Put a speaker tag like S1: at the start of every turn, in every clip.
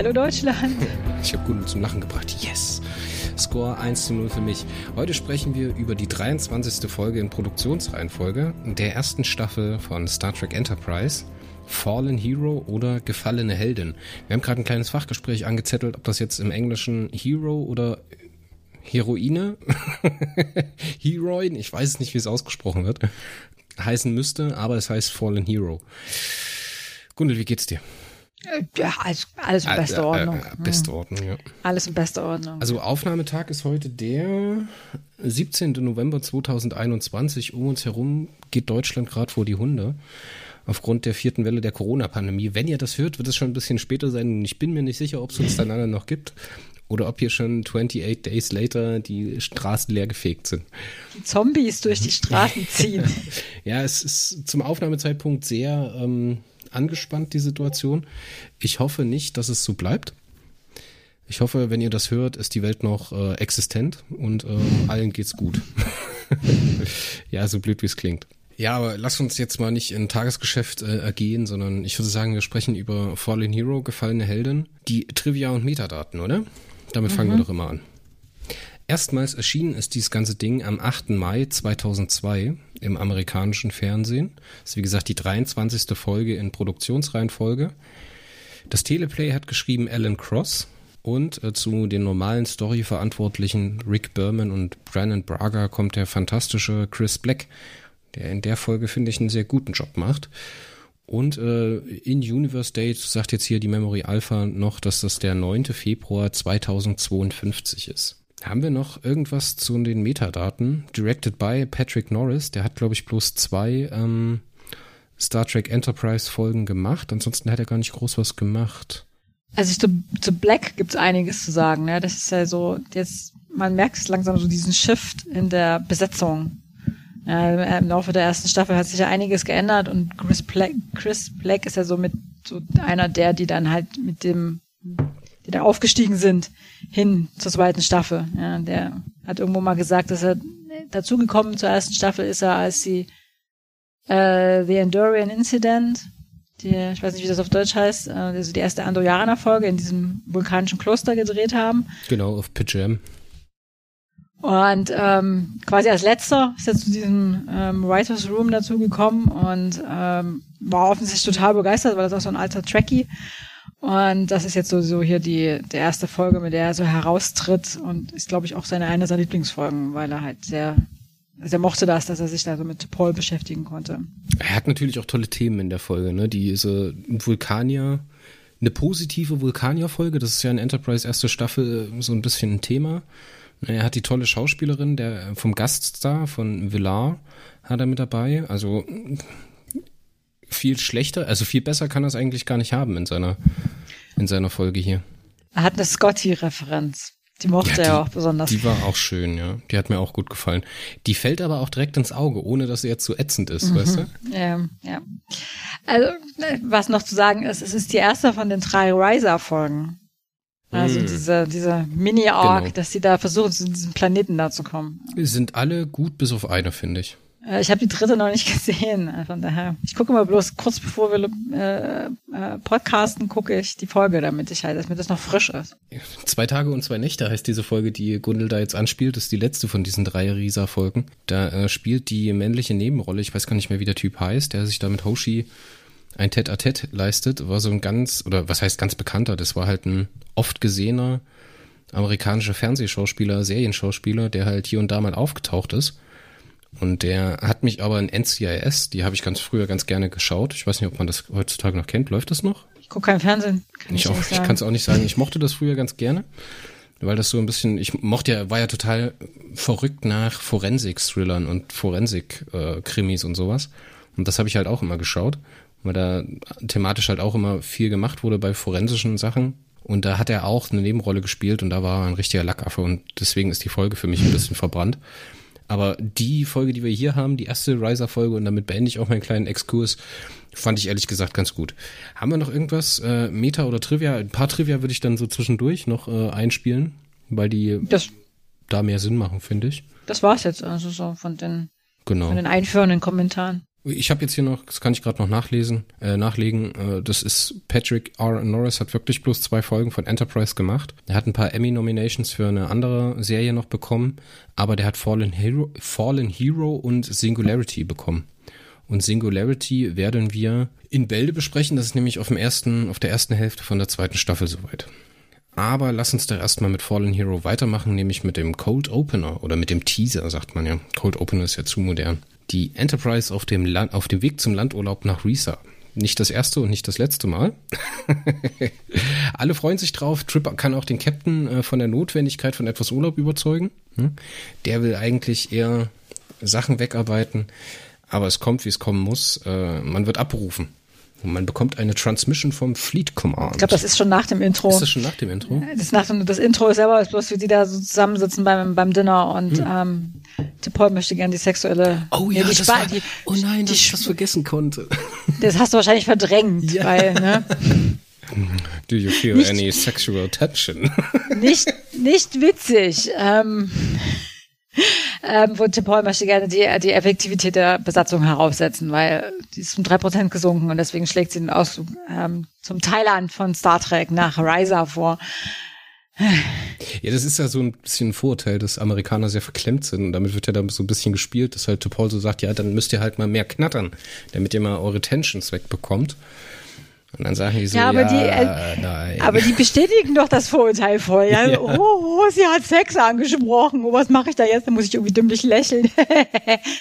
S1: Hallo
S2: Deutschland.
S1: Ich habe Gundel zum Lachen gebracht. Yes! Score 1 zu 0 für mich. Heute sprechen wir über die 23. Folge in Produktionsreihenfolge der ersten Staffel von Star Trek Enterprise. Fallen Hero oder Gefallene Heldin. Wir haben gerade ein kleines Fachgespräch angezettelt, ob das jetzt im Englischen Hero oder Heroine, Heroin, ich weiß nicht, wie es ausgesprochen wird, heißen müsste, aber es heißt Fallen Hero. Gundel, wie geht's dir?
S2: Ja, alles, alles in bester Ordnung. Äh,
S1: äh, beste Ordnung, ja.
S2: Alles in bester Ordnung.
S1: Also Aufnahmetag ist heute der 17. November 2021. Um uns herum geht Deutschland gerade vor die Hunde. Aufgrund der vierten Welle der Corona-Pandemie. Wenn ihr das hört, wird es schon ein bisschen später sein. Und ich bin mir nicht sicher, ob es uns dann alle noch gibt oder ob hier schon 28 Days later die Straßen leer gefegt sind.
S2: Die Zombies durch die Straßen ziehen.
S1: ja, es ist zum Aufnahmezeitpunkt sehr ähm, angespannt, die Situation. Ich hoffe nicht, dass es so bleibt. Ich hoffe, wenn ihr das hört, ist die Welt noch äh, existent und äh, allen geht's gut. ja, so blöd wie es klingt. Ja, aber lass uns jetzt mal nicht in Tagesgeschäft äh, ergehen, sondern ich würde sagen, wir sprechen über Fallen Hero, gefallene Helden, die Trivia und Metadaten, oder? Damit fangen mhm. wir doch immer an. Erstmals erschienen ist dieses ganze Ding am 8. Mai 2002 im amerikanischen Fernsehen. Das ist wie gesagt die 23. Folge in Produktionsreihenfolge. Das Teleplay hat geschrieben Alan Cross und äh, zu den normalen Story-Verantwortlichen Rick Berman und Brandon Braga kommt der fantastische Chris Black, der in der Folge, finde ich, einen sehr guten Job macht. Und äh, in Universe Date sagt jetzt hier die Memory Alpha noch, dass das der 9. Februar 2052 ist. Haben wir noch irgendwas zu den Metadaten? Directed by Patrick Norris, der hat, glaube ich, bloß zwei ähm, Star Trek Enterprise Folgen gemacht. Ansonsten hat er gar nicht groß was gemacht.
S2: Also zu, zu Black gibt's einiges zu sagen. Ne? Das ist ja so, jetzt, man merkt langsam so diesen Shift in der Besetzung äh, Im Laufe der ersten Staffel hat sich ja einiges geändert und Chris Black, Chris Black ist ja so mit so einer der, die dann halt mit dem, die da aufgestiegen sind, hin zur zweiten Staffel. Ja, der hat irgendwo mal gesagt, dass er dazugekommen zur ersten Staffel ist er, als sie äh, The Endurian Incident, die, ich weiß nicht, wie das auf Deutsch heißt, äh, also die erste Andorianer-Folge in diesem vulkanischen Kloster gedreht haben.
S1: Genau, auf Pijam.
S2: Und ähm, quasi als letzter ist er zu diesem ähm, Writers Room dazu gekommen und ähm, war offensichtlich total begeistert, weil das auch so ein alter Trekkie. Und das ist jetzt so, so hier die, die erste Folge, mit der er so heraustritt und ist, glaube ich, auch seine eine seiner Lieblingsfolgen, weil er halt sehr, sehr mochte das, dass er sich da so mit Paul beschäftigen konnte.
S1: Er hat natürlich auch tolle Themen in der Folge, ne? Diese Vulkanier, eine positive Vulkanier-Folge, das ist ja in Enterprise erste Staffel so ein bisschen ein Thema. Er hat die tolle Schauspielerin, der vom Gaststar von Villar hat er mit dabei. Also viel schlechter, also viel besser kann er es eigentlich gar nicht haben in seiner, in seiner Folge hier.
S2: Er hat eine Scotty-Referenz. Die mochte ja, die, er auch besonders.
S1: Die war auch schön, ja. Die hat mir auch gut gefallen. Die fällt aber auch direkt ins Auge, ohne dass sie jetzt zu so ätzend ist, mhm. weißt du?
S2: Ja, ja. Also, was noch zu sagen ist, es ist die erste von den drei Riser-Folgen. Also mm. diese, diese Mini-Arc, genau. dass sie da versuchen, zu diesem Planeten da zu kommen.
S1: Sind alle gut, bis auf eine, finde ich.
S2: Äh, ich habe die dritte noch nicht gesehen, äh, von daher. Ich gucke mal bloß kurz bevor wir äh, äh, podcasten, gucke ich die Folge, damit ich halt, dass mir das noch frisch ist.
S1: Zwei Tage und zwei Nächte heißt diese Folge, die Gundel da jetzt anspielt, das ist die letzte von diesen drei Risa-Folgen. Da äh, spielt die männliche Nebenrolle, ich weiß gar nicht mehr, wie der Typ heißt, der sich da mit Hoshi ein Tête-à-Tête leistet, war so ein ganz, oder was heißt ganz bekannter, das war halt ein oft gesehener amerikanischer Fernsehschauspieler, Serienschauspieler, der halt hier und da mal aufgetaucht ist. Und der hat mich aber in NCIS, die habe ich ganz früher ganz gerne geschaut. Ich weiß nicht, ob man das heutzutage noch kennt. Läuft das noch?
S2: Ich gucke kein Fernsehen.
S1: Kann ich ich, ich kann es auch nicht sagen. Ich mochte das früher ganz gerne, weil das so ein bisschen, ich mochte ja, war ja total verrückt nach Forensik-Thrillern und Forensik-Krimis und sowas. Und das habe ich halt auch immer geschaut weil da thematisch halt auch immer viel gemacht wurde bei forensischen Sachen. Und da hat er auch eine Nebenrolle gespielt und da war er ein richtiger Lackaffe und deswegen ist die Folge für mich ein bisschen verbrannt. Aber die Folge, die wir hier haben, die erste Riser-Folge und damit beende ich auch meinen kleinen Exkurs, fand ich ehrlich gesagt ganz gut. Haben wir noch irgendwas, äh, Meta oder Trivia? Ein paar Trivia würde ich dann so zwischendurch noch äh, einspielen, weil die das, da mehr Sinn machen, finde ich.
S2: Das war's jetzt, also so von den
S1: Genau.
S2: Von den einführenden Kommentaren.
S1: Ich habe jetzt hier noch, das kann ich gerade noch nachlesen, äh, nachlegen. Äh, das ist Patrick R. Norris hat wirklich bloß zwei Folgen von Enterprise gemacht. Er hat ein paar Emmy-Nominations für eine andere Serie noch bekommen, aber der hat Fallen Hero, Fallen Hero und Singularity bekommen. Und Singularity werden wir in Bälde besprechen. Das ist nämlich auf dem ersten, auf der ersten Hälfte von der zweiten Staffel soweit. Aber lass uns da erstmal mit Fallen Hero weitermachen, nämlich mit dem Cold Opener oder mit dem Teaser, sagt man ja. Cold Opener ist ja zu modern die Enterprise auf dem, Land, auf dem Weg zum Landurlaub nach Risa. Nicht das erste und nicht das letzte Mal. Alle freuen sich drauf. Trip kann auch den Captain äh, von der Notwendigkeit von etwas Urlaub überzeugen. Hm? Der will eigentlich eher Sachen wegarbeiten, aber es kommt, wie es kommen muss. Äh, man wird abberufen. Und man bekommt eine Transmission vom Fleet Command.
S2: Ich glaube, das ist schon nach dem Intro.
S1: Ist das schon nach dem Intro?
S2: Das, ist nach dem, das Intro ist selber ist bloß, wie die da so zusammensitzen beim, beim Dinner und hm. ähm, Paul möchte gerne die sexuelle.
S1: Oh ja, die das war, die, oh nein, die, dass ich das vergessen konnte.
S2: Das hast du wahrscheinlich verdrängt, ja. weil, ne?
S1: Do you feel nicht, any sexual tension?
S2: Nicht, nicht witzig. Ähm, ähm, wo Tim Paul möchte gerne die, die Effektivität der Besatzung heraufsetzen, weil die ist um drei Prozent gesunken und deswegen schlägt sie den Ausflug ähm, zum Thailand von Star Trek nach Risa vor.
S1: Ja, das ist ja so ein bisschen ein Vorurteil, dass Amerikaner sehr verklemmt sind und damit wird ja dann so ein bisschen gespielt, dass halt Paul so sagt, ja, dann müsst ihr halt mal mehr knattern, damit ihr mal eure Tensions wegbekommt. Und dann sagen die so, ja, aber, ja, die, äh, nein.
S2: aber die bestätigen doch das Vorurteil voll. Ja? ja. Oh, oh, sie hat Sex angesprochen. Oh, was mache ich da jetzt? Dann muss ich irgendwie dümmlich lächeln.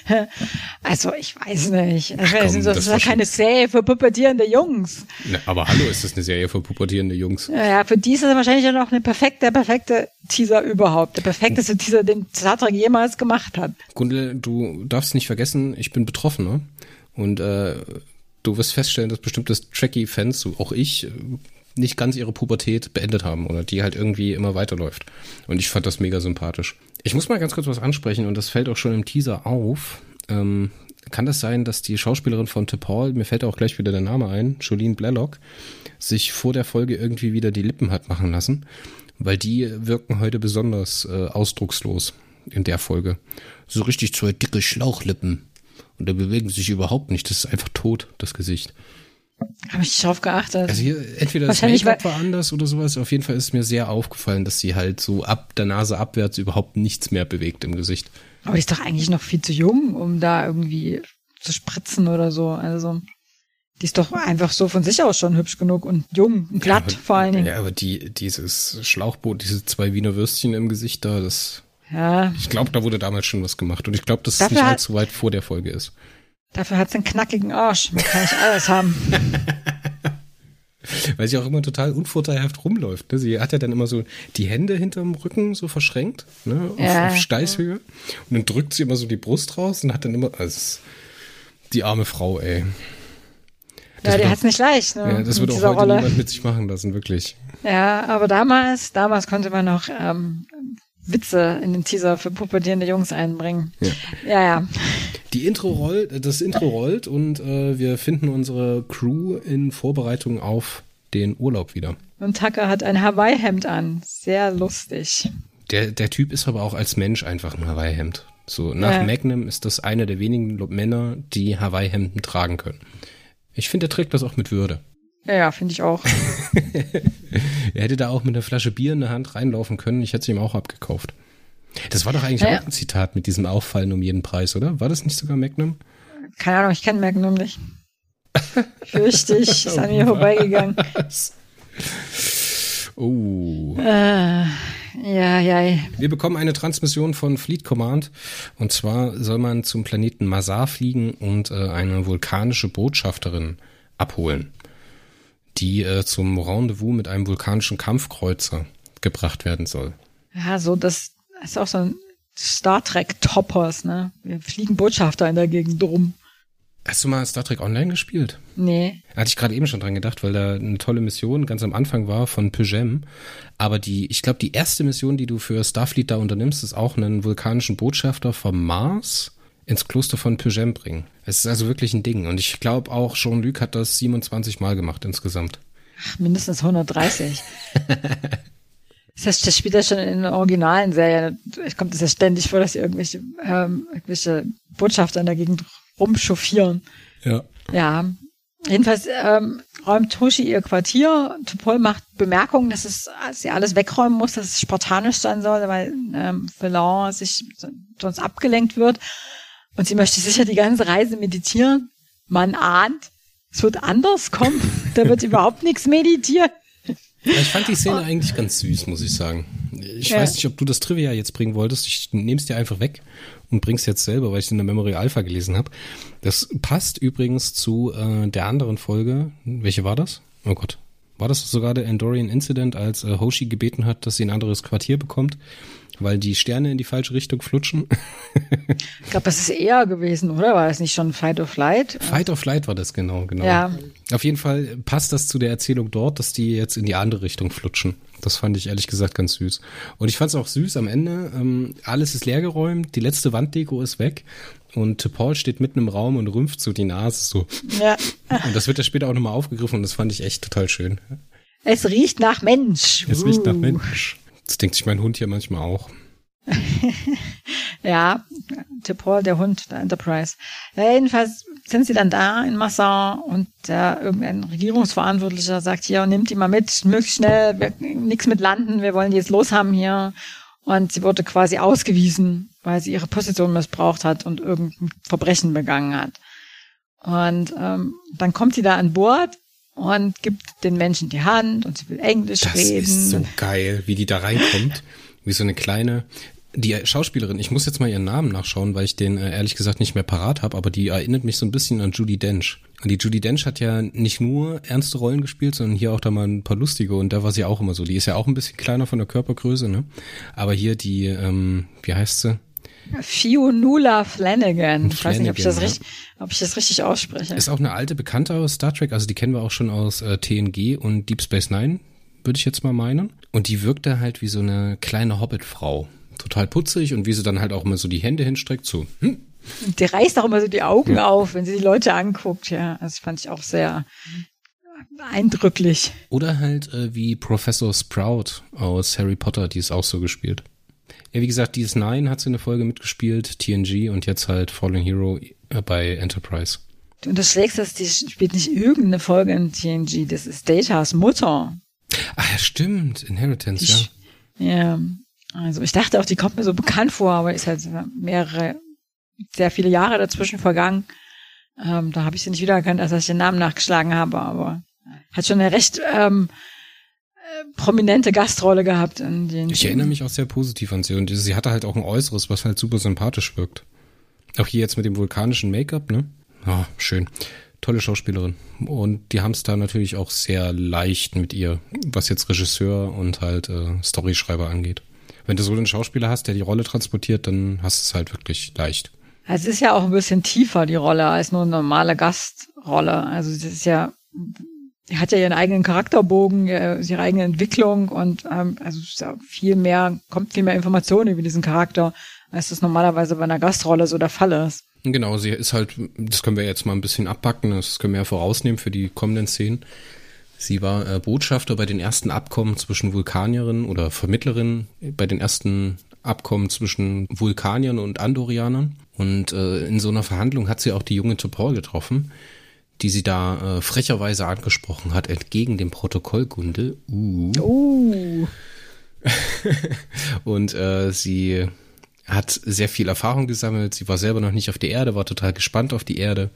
S2: also, ich weiß nicht. Ach, komm, das, das ist keine Serie für pubertierende Jungs.
S1: Na, aber hallo, ist das eine Serie für pubertierende Jungs?
S2: Ja, für die ist das wahrscheinlich ja noch eine perfekte, der perfekte Teaser überhaupt. Der perfekteste Teaser, den Star Trek jemals gemacht hat.
S1: Gundel, du darfst nicht vergessen, ich bin Betroffener. Und äh, du wirst feststellen, dass bestimmte Trekkie-Fans, so auch ich, nicht ganz ihre Pubertät beendet haben oder die halt irgendwie immer weiterläuft. Und ich fand das mega sympathisch. Ich muss mal ganz kurz was ansprechen und das fällt auch schon im Teaser auf. Ähm, kann das sein, dass die Schauspielerin von T'Pol, mir fällt auch gleich wieder der Name ein, Jolene Blalock, sich vor der Folge irgendwie wieder die Lippen hat machen lassen? Weil die wirken heute besonders äh, ausdruckslos in der Folge. So richtig zwei dicke Schlauchlippen. Und da bewegen sich überhaupt nicht. Das ist einfach tot, das Gesicht.
S2: Habe ich nicht drauf geachtet.
S1: Also hier, entweder das Make-up war anders oder sowas. Auf jeden Fall ist mir sehr aufgefallen, dass sie halt so ab der Nase abwärts überhaupt nichts mehr bewegt im Gesicht.
S2: Aber die ist doch eigentlich noch viel zu jung, um da irgendwie zu spritzen oder so. Also die ist doch einfach so von sich aus schon hübsch genug und jung und glatt
S1: ja, aber,
S2: vor allen Dingen.
S1: Ja, aber die, dieses Schlauchboot, diese zwei Wiener Würstchen im Gesicht da, das
S2: ja.
S1: Ich glaube, da wurde damals schon was gemacht. Und ich glaube, dass es nicht allzu weit vor der Folge ist.
S2: Dafür hat es einen knackigen Arsch. Man kann nicht alles haben.
S1: Weil sie auch immer total unvorteilhaft rumläuft. Ne? Sie hat ja dann immer so die Hände hinterm Rücken so verschränkt, ne? auf, ja, auf Steißhöhe. Ja. Und dann drückt sie immer so die Brust raus und hat dann immer, also die arme Frau, ey.
S2: Das ja, die hat es nicht leicht. Ne?
S1: Ja, das würde auch heute Rolle. niemand mit sich machen lassen, wirklich.
S2: Ja, aber damals, damals konnte man noch ähm, Witze in den Teaser für pubertierende Jungs einbringen. Ja, ja. ja.
S1: Die Intro rollt, das Intro rollt und äh, wir finden unsere Crew in Vorbereitung auf den Urlaub wieder.
S2: Und Tucker hat ein Hawaii-Hemd an. Sehr lustig.
S1: Der, der Typ ist aber auch als Mensch einfach ein Hawaii-Hemd. So, nach ja. Magnum ist das einer der wenigen Männer, die Hawaii-Hemden tragen können. Ich finde, er trägt das auch mit Würde.
S2: Ja, ja, finde ich auch.
S1: er hätte da auch mit einer Flasche Bier in der Hand reinlaufen können. Ich hätte sie ihm auch abgekauft. Das war doch eigentlich ja, auch ein Zitat mit diesem Auffallen um jeden Preis, oder? War das nicht sogar Magnum?
S2: Keine Ahnung, ich kenne Magnum nicht. Fürchte ich, ist an mir vorbeigegangen.
S1: Oh.
S2: Äh, ja, ja.
S1: Wir bekommen eine Transmission von Fleet Command. Und zwar soll man zum Planeten Masar fliegen und äh, eine vulkanische Botschafterin abholen die äh, zum Rendezvous mit einem vulkanischen Kampfkreuzer gebracht werden soll.
S2: Ja, so das ist auch so ein Star Trek Toppers, ne? Wir fliegen Botschafter in der Gegend drum.
S1: Hast du mal Star Trek Online gespielt?
S2: Nee.
S1: Hatte ich gerade eben schon dran gedacht, weil da eine tolle Mission ganz am Anfang war von Pygem. Aber die, ich glaube, die erste Mission, die du für Starfleet da unternimmst, ist auch einen vulkanischen Botschafter vom Mars ins Kloster von Pugem bringen. Es ist also wirklich ein Ding. Und ich glaube auch, Jean-Luc hat das 27 Mal gemacht insgesamt.
S2: Ach, mindestens 130. Das heißt, das spielt ja schon in der originalen Serie. Ich kommt es ja ständig vor, dass sie irgendwelche, ähm, irgendwelche Botschafter in der Gegend rumchauffieren.
S1: Ja.
S2: Ja. Jedenfalls ähm, räumt Toshi ihr Quartier. Topol macht Bemerkungen, dass es dass sie alles wegräumen muss, dass es spartanisch sein soll, weil ähm, Velan sich sonst abgelenkt wird. Und sie möchte sicher die ganze Reise meditieren. Man ahnt, es wird anders kommen. da wird überhaupt nichts meditieren.
S1: Ja, ich fand die Szene eigentlich ganz süß, muss ich sagen. Ich ja. weiß nicht, ob du das Trivia jetzt bringen wolltest. Ich nehme es dir einfach weg und bring's jetzt selber, weil ich in der Memory Alpha gelesen habe. Das passt übrigens zu äh, der anderen Folge. Welche war das? Oh Gott. War das sogar der Endorian Incident, als äh, Hoshi gebeten hat, dass sie ein anderes Quartier bekommt? Weil die Sterne in die falsche Richtung flutschen.
S2: ich glaube, das ist eher gewesen, oder? War das nicht schon Fight or Flight?
S1: Fight or Flight war das genau, genau.
S2: Ja.
S1: Auf jeden Fall passt das zu der Erzählung dort, dass die jetzt in die andere Richtung flutschen. Das fand ich ehrlich gesagt ganz süß. Und ich fand es auch süß am Ende. Ähm, alles ist leergeräumt, die letzte Wanddeko ist weg und Paul steht mitten im Raum und rümpft so die Nase so.
S2: Ja.
S1: Und das wird ja später auch nochmal aufgegriffen und das fand ich echt total schön.
S2: Es riecht nach Mensch.
S1: Es riecht nach uh. Mensch. Das denkt sich mein Hund hier manchmal auch.
S2: ja, Paul, der Hund der Enterprise. Ja, jedenfalls sind sie dann da in Masson und der, irgendein Regierungsverantwortlicher sagt hier, nimmt die mal mit, möglichst schnell, nichts mit landen, wir wollen die jetzt los haben hier. Und sie wurde quasi ausgewiesen, weil sie ihre Position missbraucht hat und irgendein Verbrechen begangen hat. Und ähm, dann kommt sie da an Bord und gibt den Menschen die Hand und sie will Englisch
S1: das
S2: reden.
S1: Das ist so geil, wie die da reinkommt, wie so eine kleine. Die Schauspielerin, ich muss jetzt mal ihren Namen nachschauen, weil ich den äh, ehrlich gesagt nicht mehr parat habe, aber die erinnert mich so ein bisschen an Judy Dench. Und die Judy Dench hat ja nicht nur ernste Rollen gespielt, sondern hier auch da mal ein paar lustige und da war sie auch immer so. Die ist ja auch ein bisschen kleiner von der Körpergröße, ne? Aber hier die, ähm, wie heißt sie?
S2: Fionnuala Flanagan. Ich weiß nicht, ob ich, das ja. richtig, ob ich das richtig ausspreche.
S1: Ist auch eine alte Bekannte aus Star Trek, also die kennen wir auch schon aus äh, TNG und Deep Space Nine, würde ich jetzt mal meinen. Und die wirkte halt wie so eine kleine Hobbit-Frau. Total putzig und wie sie dann halt auch immer so die Hände hinstreckt, so, hm.
S2: Die reißt auch immer so die Augen ja. auf, wenn sie die Leute anguckt, ja. Das fand ich auch sehr eindrücklich.
S1: Oder halt äh, wie Professor Sprout aus Harry Potter, die ist auch so gespielt. Ja, wie gesagt, DS9 hat sie eine Folge mitgespielt, TNG und jetzt halt Fallen Hero äh, bei Enterprise.
S2: Du unterschlägst das, die spielt nicht irgendeine Folge in TNG, das ist Datas Mutter.
S1: Ah, ja, stimmt, Inheritance,
S2: die, ja. Ja, also ich dachte auch, die kommt mir so bekannt vor, aber ist halt mehrere, sehr viele Jahre dazwischen vergangen. Ähm, da habe ich sie nicht wiedererkannt, als ich den Namen nachgeschlagen habe, aber hat schon eine recht ähm, prominente Gastrolle gehabt in den.
S1: Ich erinnere mich auch sehr positiv an sie und sie hatte halt auch ein Äußeres, was halt super sympathisch wirkt. Auch hier jetzt mit dem vulkanischen Make-up, ne? Ah, schön. Tolle Schauspielerin. Und die haben es da natürlich auch sehr leicht mit ihr, was jetzt Regisseur und halt äh, Storyschreiber angeht. Wenn du so einen Schauspieler hast, der die Rolle transportiert, dann hast du es halt wirklich leicht.
S2: Es ist ja auch ein bisschen tiefer, die Rolle, als nur eine normale Gastrolle. Also es ist ja hat ja ihren eigenen Charakterbogen, ihre eigene Entwicklung und ähm, also viel mehr, kommt viel mehr Informationen über diesen Charakter, als das normalerweise bei einer Gastrolle so der Fall ist.
S1: Genau, sie ist halt, das können wir jetzt mal ein bisschen abpacken, das können wir ja vorausnehmen für die kommenden Szenen. Sie war äh, Botschafter bei den ersten Abkommen zwischen Vulkanierinnen oder Vermittlerin bei den ersten Abkommen zwischen Vulkaniern und Andorianern. Und äh, in so einer Verhandlung hat sie auch die junge Topol getroffen, die sie da äh, frecherweise angesprochen hat, entgegen dem Protokoll Gunde. Uh.
S2: Uh.
S1: und äh, sie hat sehr viel Erfahrung gesammelt. Sie war selber noch nicht auf der Erde, war total gespannt auf die Erde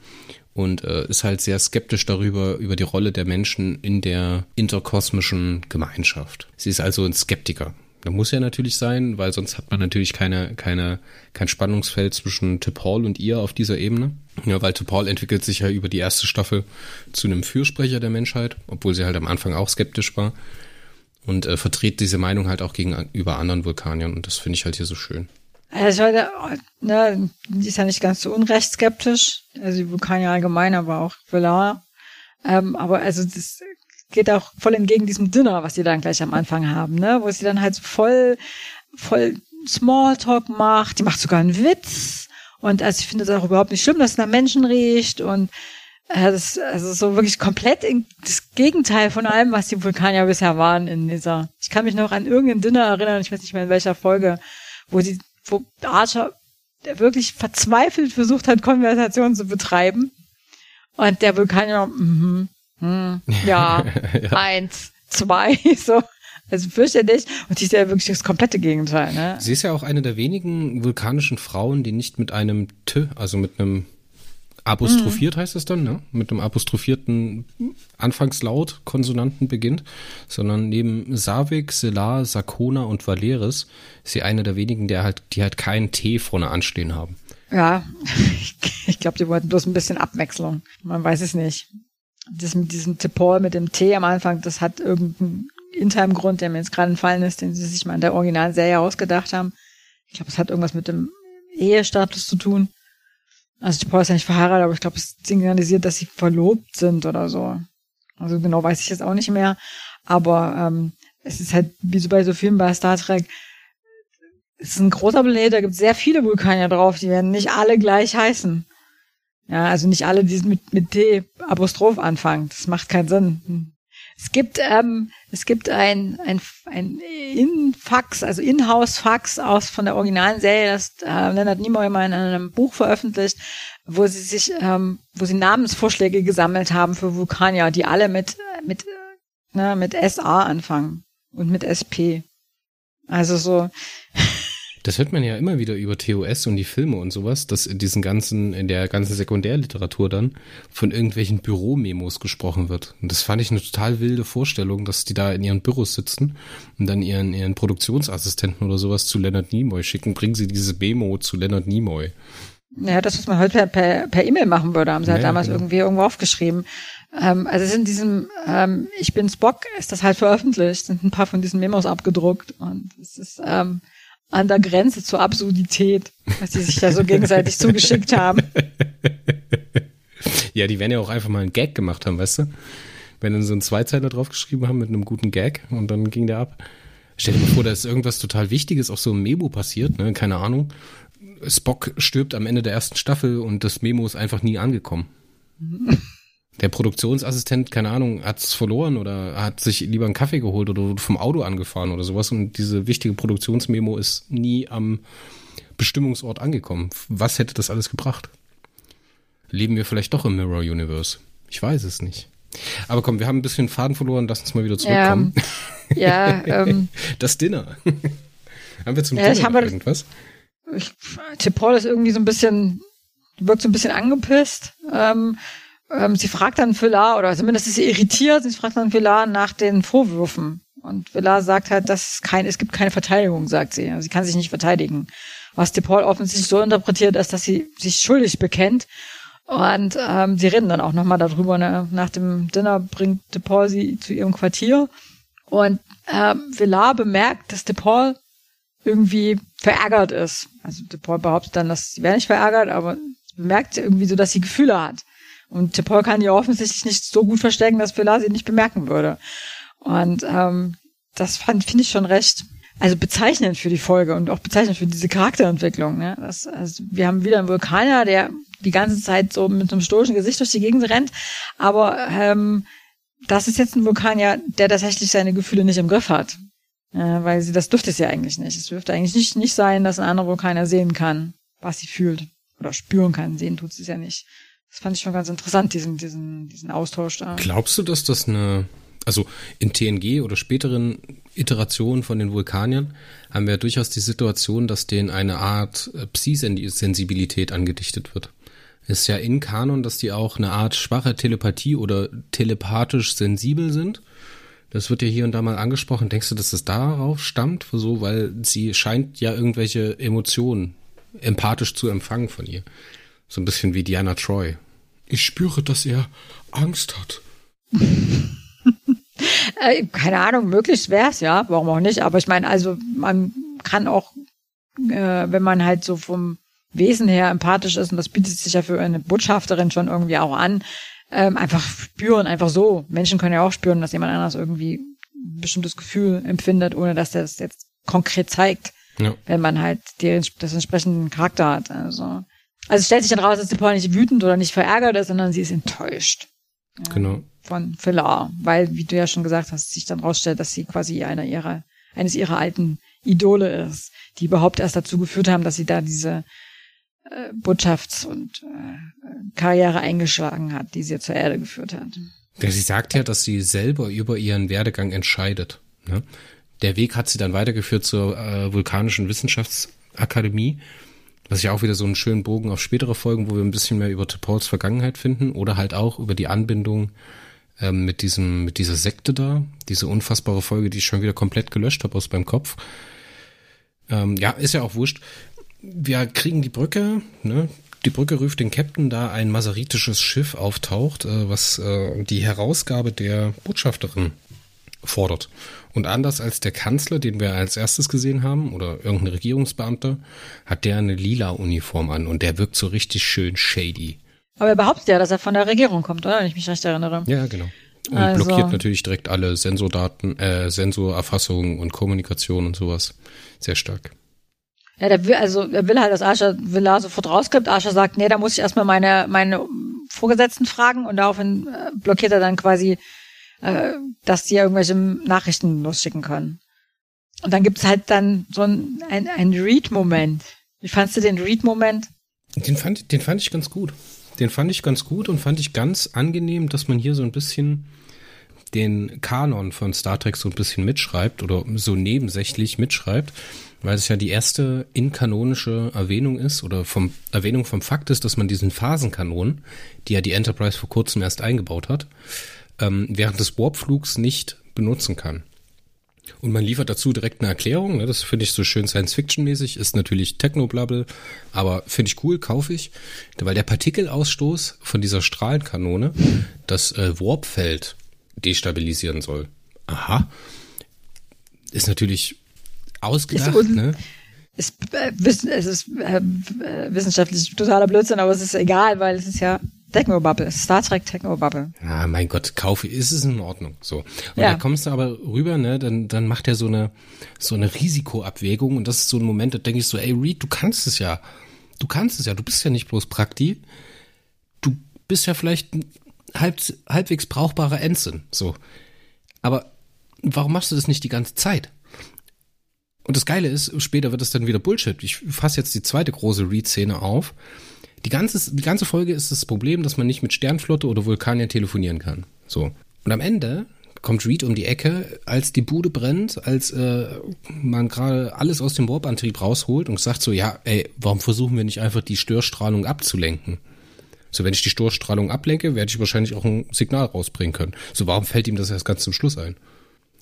S1: und äh, ist halt sehr skeptisch darüber, über die Rolle der Menschen in der interkosmischen Gemeinschaft. Sie ist also ein Skeptiker. Da muss ja natürlich sein, weil sonst hat man natürlich keine, keine, kein Spannungsfeld zwischen T'Pol und ihr auf dieser Ebene. Ja, weil T'Pol entwickelt sich ja über die erste Staffel zu einem Fürsprecher der Menschheit, obwohl sie halt am Anfang auch skeptisch war. Und äh, vertritt diese Meinung halt auch gegenüber anderen Vulkaniern. Und das finde ich halt hier so schön.
S2: Also, ne, die ist ja nicht ganz so unrecht skeptisch. Also die Vulkanier allgemein, aber auch Velar. Ähm, aber also das geht auch voll entgegen diesem Dinner, was die dann gleich am Anfang haben, ne? Wo sie dann halt voll, voll Smalltalk macht. Die macht sogar einen Witz. Und also ich finde es auch überhaupt nicht schlimm, dass es nach Menschen riecht. Und äh, das, also so wirklich komplett in, das Gegenteil von allem, was die Vulkanier bisher waren in dieser. Ich kann mich noch an irgendein Dinner erinnern, ich weiß nicht mehr in welcher Folge, wo die, wo Archer wirklich verzweifelt versucht hat, Konversation zu betreiben. Und der Vulkanier, mhm, hm, ja, ja, eins, zwei, so. Also fürchterlich. Und die ist ja wirklich das komplette Gegenteil. Ne?
S1: Sie ist ja auch eine der wenigen vulkanischen Frauen, die nicht mit einem T, also mit einem apostrophiert mhm. heißt es dann, ne? mit einem apostrophierten Anfangslaut Konsonanten beginnt, sondern neben Savik, Selar, Sakona und Valeris ist sie eine der wenigen, der halt, die halt keinen T vorne anstehen haben.
S2: Ja, ich, ich glaube, die wollten bloß ein bisschen Abwechslung. Man weiß es nicht. Das mit diesem Tipol mit dem T am Anfang, das hat irgendeinen internen Grund, der mir jetzt gerade entfallen ist, den sie sich mal in der Originalserie ausgedacht haben. Ich glaube, es hat irgendwas mit dem Ehestatus zu tun. Also Paul ist ja nicht verheiratet, aber ich glaube, es signalisiert, dass sie verlobt sind oder so. Also genau weiß ich jetzt auch nicht mehr. Aber ähm, es ist halt, wie so bei so Filmen bei Star Trek, es ist ein großer Planet, da gibt es sehr viele Vulkanier drauf, die werden nicht alle gleich heißen. Ja, also nicht alle, die mit, mit T Apostroph anfangen. Das macht keinen Sinn. Es gibt, ähm, es gibt ein, ein, ein In-Fax, also In-House-Fax aus von der originalen Serie, das äh, Leonard Nimoy mal in einem Buch veröffentlicht, wo sie sich, ähm, wo sie Namensvorschläge gesammelt haben für Vulkanier, die alle mit, mit, ne, mit SA anfangen und mit SP. Also so.
S1: Das hört man ja immer wieder über TOS und die Filme und sowas, dass in diesen ganzen, in der ganzen Sekundärliteratur dann von irgendwelchen Büromemos gesprochen wird. Und das fand ich eine total wilde Vorstellung, dass die da in ihren Büros sitzen und dann ihren, ihren Produktionsassistenten oder sowas zu Leonard Nimoy schicken. Bringen sie diese Memo zu Leonard Nimoy.
S2: Ja, das, was man heute per, per E-Mail machen würde, haben sie halt ja, damals genau. irgendwie irgendwo aufgeschrieben. Ähm, also es ist in diesem ähm, Ich bin Spock ist das halt veröffentlicht, sind ein paar von diesen Memos abgedruckt und es ist ähm, an der Grenze zur Absurdität, was die sich da so gegenseitig zugeschickt haben.
S1: Ja, die werden ja auch einfach mal einen Gag gemacht haben, weißt du? Wenn dann so einen Zweizeiler draufgeschrieben haben mit einem guten Gag und dann ging der ab. Stell dir mal vor, da ist irgendwas total Wichtiges auch so im Memo passiert, ne? Keine Ahnung. Spock stirbt am Ende der ersten Staffel und das Memo ist einfach nie angekommen. der Produktionsassistent, keine Ahnung, hat's verloren oder hat sich lieber einen Kaffee geholt oder vom Auto angefahren oder sowas und diese wichtige Produktionsmemo ist nie am Bestimmungsort angekommen. Was hätte das alles gebracht? Leben wir vielleicht doch im Mirror Universe? Ich weiß es nicht. Aber komm, wir haben ein bisschen Faden verloren, lass uns mal wieder zurückkommen.
S2: Ja, ja ähm,
S1: das Dinner. haben wir zum
S2: ja, Dinner noch irgendwas? Ich, Paul ist irgendwie so ein bisschen, wirkt so ein bisschen angepisst. Ähm, ähm, sie fragt dann Villar, oder zumindest ist sie irritiert, sie fragt dann Villar nach den Vorwürfen. Und Villar sagt halt, dass kein, es gibt keine Verteidigung, sagt sie. Also sie kann sich nicht verteidigen. Was DePaul offensichtlich so interpretiert ist, dass sie sich schuldig bekennt. Und ähm, sie reden dann auch nochmal darüber. Ne? Nach dem Dinner bringt DePaul sie zu ihrem Quartier. Und ähm, Villar bemerkt, dass DePaul irgendwie verärgert ist. Also DePaul behauptet dann, dass sie wäre nicht verärgert, aber bemerkt irgendwie so, dass sie Gefühle hat. Und Paul kann ja offensichtlich nicht so gut verstecken, dass Pilar sie nicht bemerken würde. Und ähm, das fand finde ich schon recht, also bezeichnend für die Folge und auch bezeichnend für diese Charakterentwicklung. Ne? Das, also wir haben wieder einen Vulkaner, der die ganze Zeit so mit einem stoischen Gesicht durch die Gegend rennt, aber ähm, das ist jetzt ein Vulkanier, der tatsächlich seine Gefühle nicht im Griff hat. Äh, weil sie, das dürfte es ja eigentlich nicht. Es dürfte eigentlich nicht, nicht sein, dass ein anderer Vulkanier sehen kann, was sie fühlt. Oder spüren kann. Sehen tut es ja nicht. Das fand ich schon ganz interessant, diesen, diesen, diesen Austausch da.
S1: Glaubst du, dass das eine, also in TNG oder späteren Iterationen von den Vulkaniern haben wir ja durchaus die Situation, dass denen eine Art äh, Psi-Sensibilität angedichtet wird. Es ist ja in Kanon, dass die auch eine Art schwache Telepathie oder telepathisch sensibel sind. Das wird ja hier und da mal angesprochen. Denkst du, dass das darauf stammt? So, weil sie scheint ja irgendwelche Emotionen empathisch zu empfangen von ihr. So ein bisschen wie Diana Troy. Ich spüre, dass er Angst hat.
S2: äh, keine Ahnung, möglichst wär's, ja, warum auch nicht. Aber ich meine, also man kann auch, äh, wenn man halt so vom Wesen her empathisch ist, und das bietet sich ja für eine Botschafterin schon irgendwie auch an, ähm, einfach spüren, einfach so. Menschen können ja auch spüren, dass jemand anders irgendwie ein bestimmtes Gefühl empfindet, ohne dass der es jetzt konkret zeigt. Ja. Wenn man halt die, das entsprechenden Charakter hat. Also Also es stellt sich dann raus, dass Paul nicht wütend oder nicht verärgert ist, sondern sie ist enttäuscht.
S1: Ja, genau.
S2: Von Phila, weil, wie du ja schon gesagt hast, sich dann rausstellt, dass sie quasi einer ihrer, eines ihrer alten Idole ist, die überhaupt erst dazu geführt haben, dass sie da diese äh, Botschafts- und äh, Karriere eingeschlagen hat, die sie zur Erde geführt hat.
S1: Ja, sie sagt ja, dass sie selber über ihren Werdegang entscheidet. Ne? Der Weg hat sie dann weitergeführt zur äh, Vulkanischen Wissenschaftsakademie, was ja auch wieder so einen schönen Bogen auf spätere Folgen, wo wir ein bisschen mehr über Pauls Vergangenheit finden oder halt auch über die Anbindung ähm, mit diesem, mit dieser Sekte da, diese unfassbare Folge, die ich schon wieder komplett gelöscht habe aus meinem Kopf. Ähm, ja, ist ja auch wurscht. Wir kriegen die Brücke, ne? Die Brücke ruft den Captain, da ein maseritisches Schiff auftaucht, äh, was äh, die Herausgabe der Botschafterin fordert. Und anders als der Kanzler, den wir als erstes gesehen haben, oder irgendein Regierungsbeamter, hat der eine lila Uniform an und der wirkt so richtig schön shady.
S2: Aber er behauptet ja, dass er von der Regierung kommt, oder? Wenn ich mich recht erinnere.
S1: Ja, genau. Und also. blockiert natürlich direkt alle Sensordaten, äh, Sensorerfassungen und Kommunikation und sowas. Sehr stark.
S2: Ja, der will, also er will halt, dass Ascha Villar sofort rausgibt. Ascha sagt, nee, da muss ich erstmal meine, meine Vorgesetzten fragen und daraufhin äh, blockiert er dann quasi, äh, dass die ja irgendwelche Nachrichten losschicken können. Und dann gibt's halt dann so ein, ein, ein Read-Moment. Wie fandst du den Read-Moment?
S1: Den fand, den fand ich ganz gut. Den fand ich ganz gut und fand ich ganz angenehm, dass man hier so ein bisschen den Kanon von Star Trek so ein bisschen mitschreibt oder so nebensächlich mitschreibt weil es ja die erste inkanonische Erwähnung ist oder vom Erwähnung vom Fakt ist, dass man diesen Phasenkanon, die ja die Enterprise vor kurzem erst eingebaut hat, ähm, während des Warpflugs nicht benutzen kann. Und man liefert dazu direkt eine Erklärung, ne? das finde ich so schön Science-Fiction-mäßig, ist natürlich Technoblabble, aber finde ich cool, kaufe ich, weil der Partikelausstoß von dieser Strahlenkanone das äh, Warpfeld destabilisieren soll. Aha. Ist natürlich ausgedacht, ist ne?
S2: Ist, äh, es ist äh, wissenschaftlich totaler Blödsinn, aber es ist egal, weil es ist ja Technobubble, Star Trek Technobubble.
S1: Ja, mein Gott, kaufe, ist es in Ordnung, so. Und ja. da kommst du aber rüber, ne, dann, dann macht er so eine, so eine Risikoabwägung und das ist so ein Moment, da denke ich so, ey Reed, du kannst es ja. Du kannst es ja, du bist ja nicht bloß Prakti. Du bist ja vielleicht ein halb, halbwegs brauchbarer Ensign, so. Aber warum machst du das nicht die ganze Zeit? Und das Geile ist, später wird es dann wieder Bullshit. Ich fasse jetzt die zweite große Read-Szene auf. Die ganze, die ganze Folge ist das Problem, dass man nicht mit Sternflotte oder Vulkanier telefonieren kann. So. Und am Ende kommt Reed um die Ecke, als die Bude brennt, als äh, man gerade alles aus dem Warp-Antrieb rausholt und sagt so, ja, ey, warum versuchen wir nicht einfach die Störstrahlung abzulenken? So, wenn ich die Störstrahlung ablenke, werde ich wahrscheinlich auch ein Signal rausbringen können. So, warum fällt ihm das erst ganz zum Schluss ein?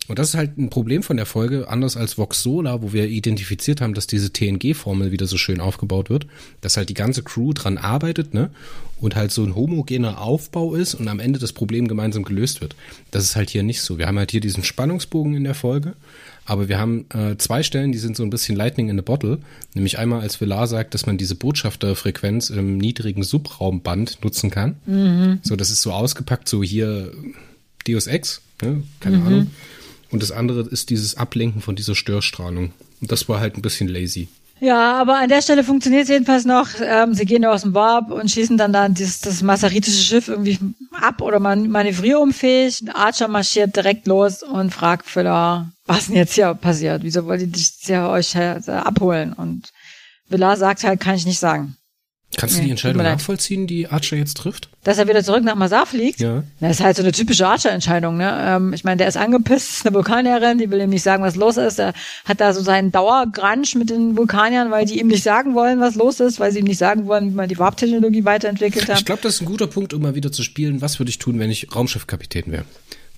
S1: Und das ist halt ein Problem von der Folge, anders als Vox Sola, wo wir identifiziert haben, dass diese TNG-Formel wieder so schön aufgebaut wird, dass halt die ganze Crew dran arbeitet, ne? Und halt so ein homogener Aufbau ist und am Ende das Problem gemeinsam gelöst wird. Das ist halt hier nicht so. Wir haben halt hier diesen Spannungsbogen in der Folge, aber wir haben äh, zwei Stellen, die sind so ein bisschen Lightning in the Bottle. Nämlich einmal, als Villar sagt, dass man diese Botschafterfrequenz im niedrigen Subraumband nutzen kann. Mhm. So, das ist so ausgepackt, so hier Deus Ex, ne? keine mhm. Ahnung. Und das andere ist dieses Ablenken von dieser Störstrahlung. Und das war halt ein bisschen lazy.
S2: Ja, aber an der Stelle funktioniert es jedenfalls noch. Ähm, sie gehen aus dem Warp und schießen dann dann dieses, das massaritische Schiff irgendwie ab oder man manövrierunfähig. Archer marschiert direkt los und fragt Füller, was denn jetzt hier passiert? Wieso wollt ihr dich euch abholen? Und Villar sagt halt, kann ich nicht sagen.
S1: Kannst du die Entscheidung nachvollziehen, die Archer jetzt trifft?
S2: Dass er wieder zurück nach Masar fliegt?
S1: Ja.
S2: Das ist halt so eine typische Archer-Entscheidung, ne? Ähm, ich meine, der ist angepisst, ist eine Vulkanierin, die will ihm nicht sagen, was los ist. Er hat da so seinen Dauergrunch mit den Vulkaniern, weil die ihm nicht sagen wollen, was los ist, weil sie ihm nicht sagen wollen, wie man die Warp-Technologie weiterentwickelt hat.
S1: Ich glaube, das ist ein guter Punkt, um mal wieder zu spielen. Was würde ich tun, wenn ich Raumschiffkapitän wäre?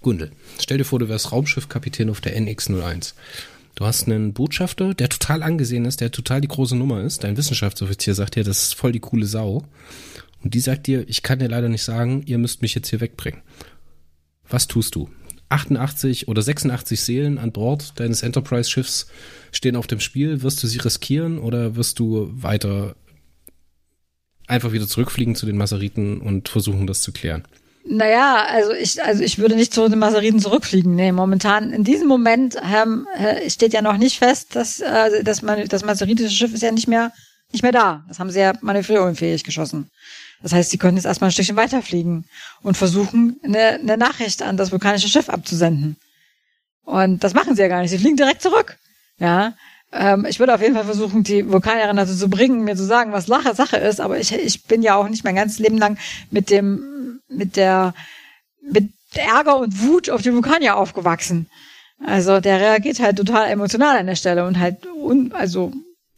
S1: Gundel, stell dir vor, du wärst Raumschiffkapitän auf der NX-01. Du hast einen Botschafter, der total angesehen ist, der total die große Nummer ist. Dein Wissenschaftsoffizier sagt dir, das ist voll die coole Sau. Und die sagt dir, ich kann dir leider nicht sagen, ihr müsst mich jetzt hier wegbringen. Was tust du? 88 oder 86 Seelen an Bord deines Enterprise-Schiffs stehen auf dem Spiel. Wirst du sie riskieren oder wirst du weiter einfach wieder zurückfliegen zu den Maseriten und versuchen, das zu klären?
S2: Naja, also ich, also ich würde nicht zu den Maseriten zurückfliegen. Nee, momentan, in diesem Moment ähm, äh, steht ja noch nicht fest, dass äh, dass man das maseritische Schiff ist ja nicht mehr nicht mehr da. Das haben sie ja manövrierunfähig geschossen. Das heißt, sie können jetzt erstmal ein Stückchen weiterfliegen und versuchen, eine, eine Nachricht an das vulkanische Schiff abzusenden. Und das machen sie ja gar nicht. Sie fliegen direkt zurück. Ja. Ähm, ich würde auf jeden Fall versuchen, die Vulkanierin dazu zu bringen, mir zu sagen, was Lache Sache ist, aber ich, ich bin ja auch nicht mein ganzes Leben lang mit dem, mit der, mit Ärger und Wut auf die Vulkanier aufgewachsen. Also der reagiert halt total emotional an der Stelle und halt un, also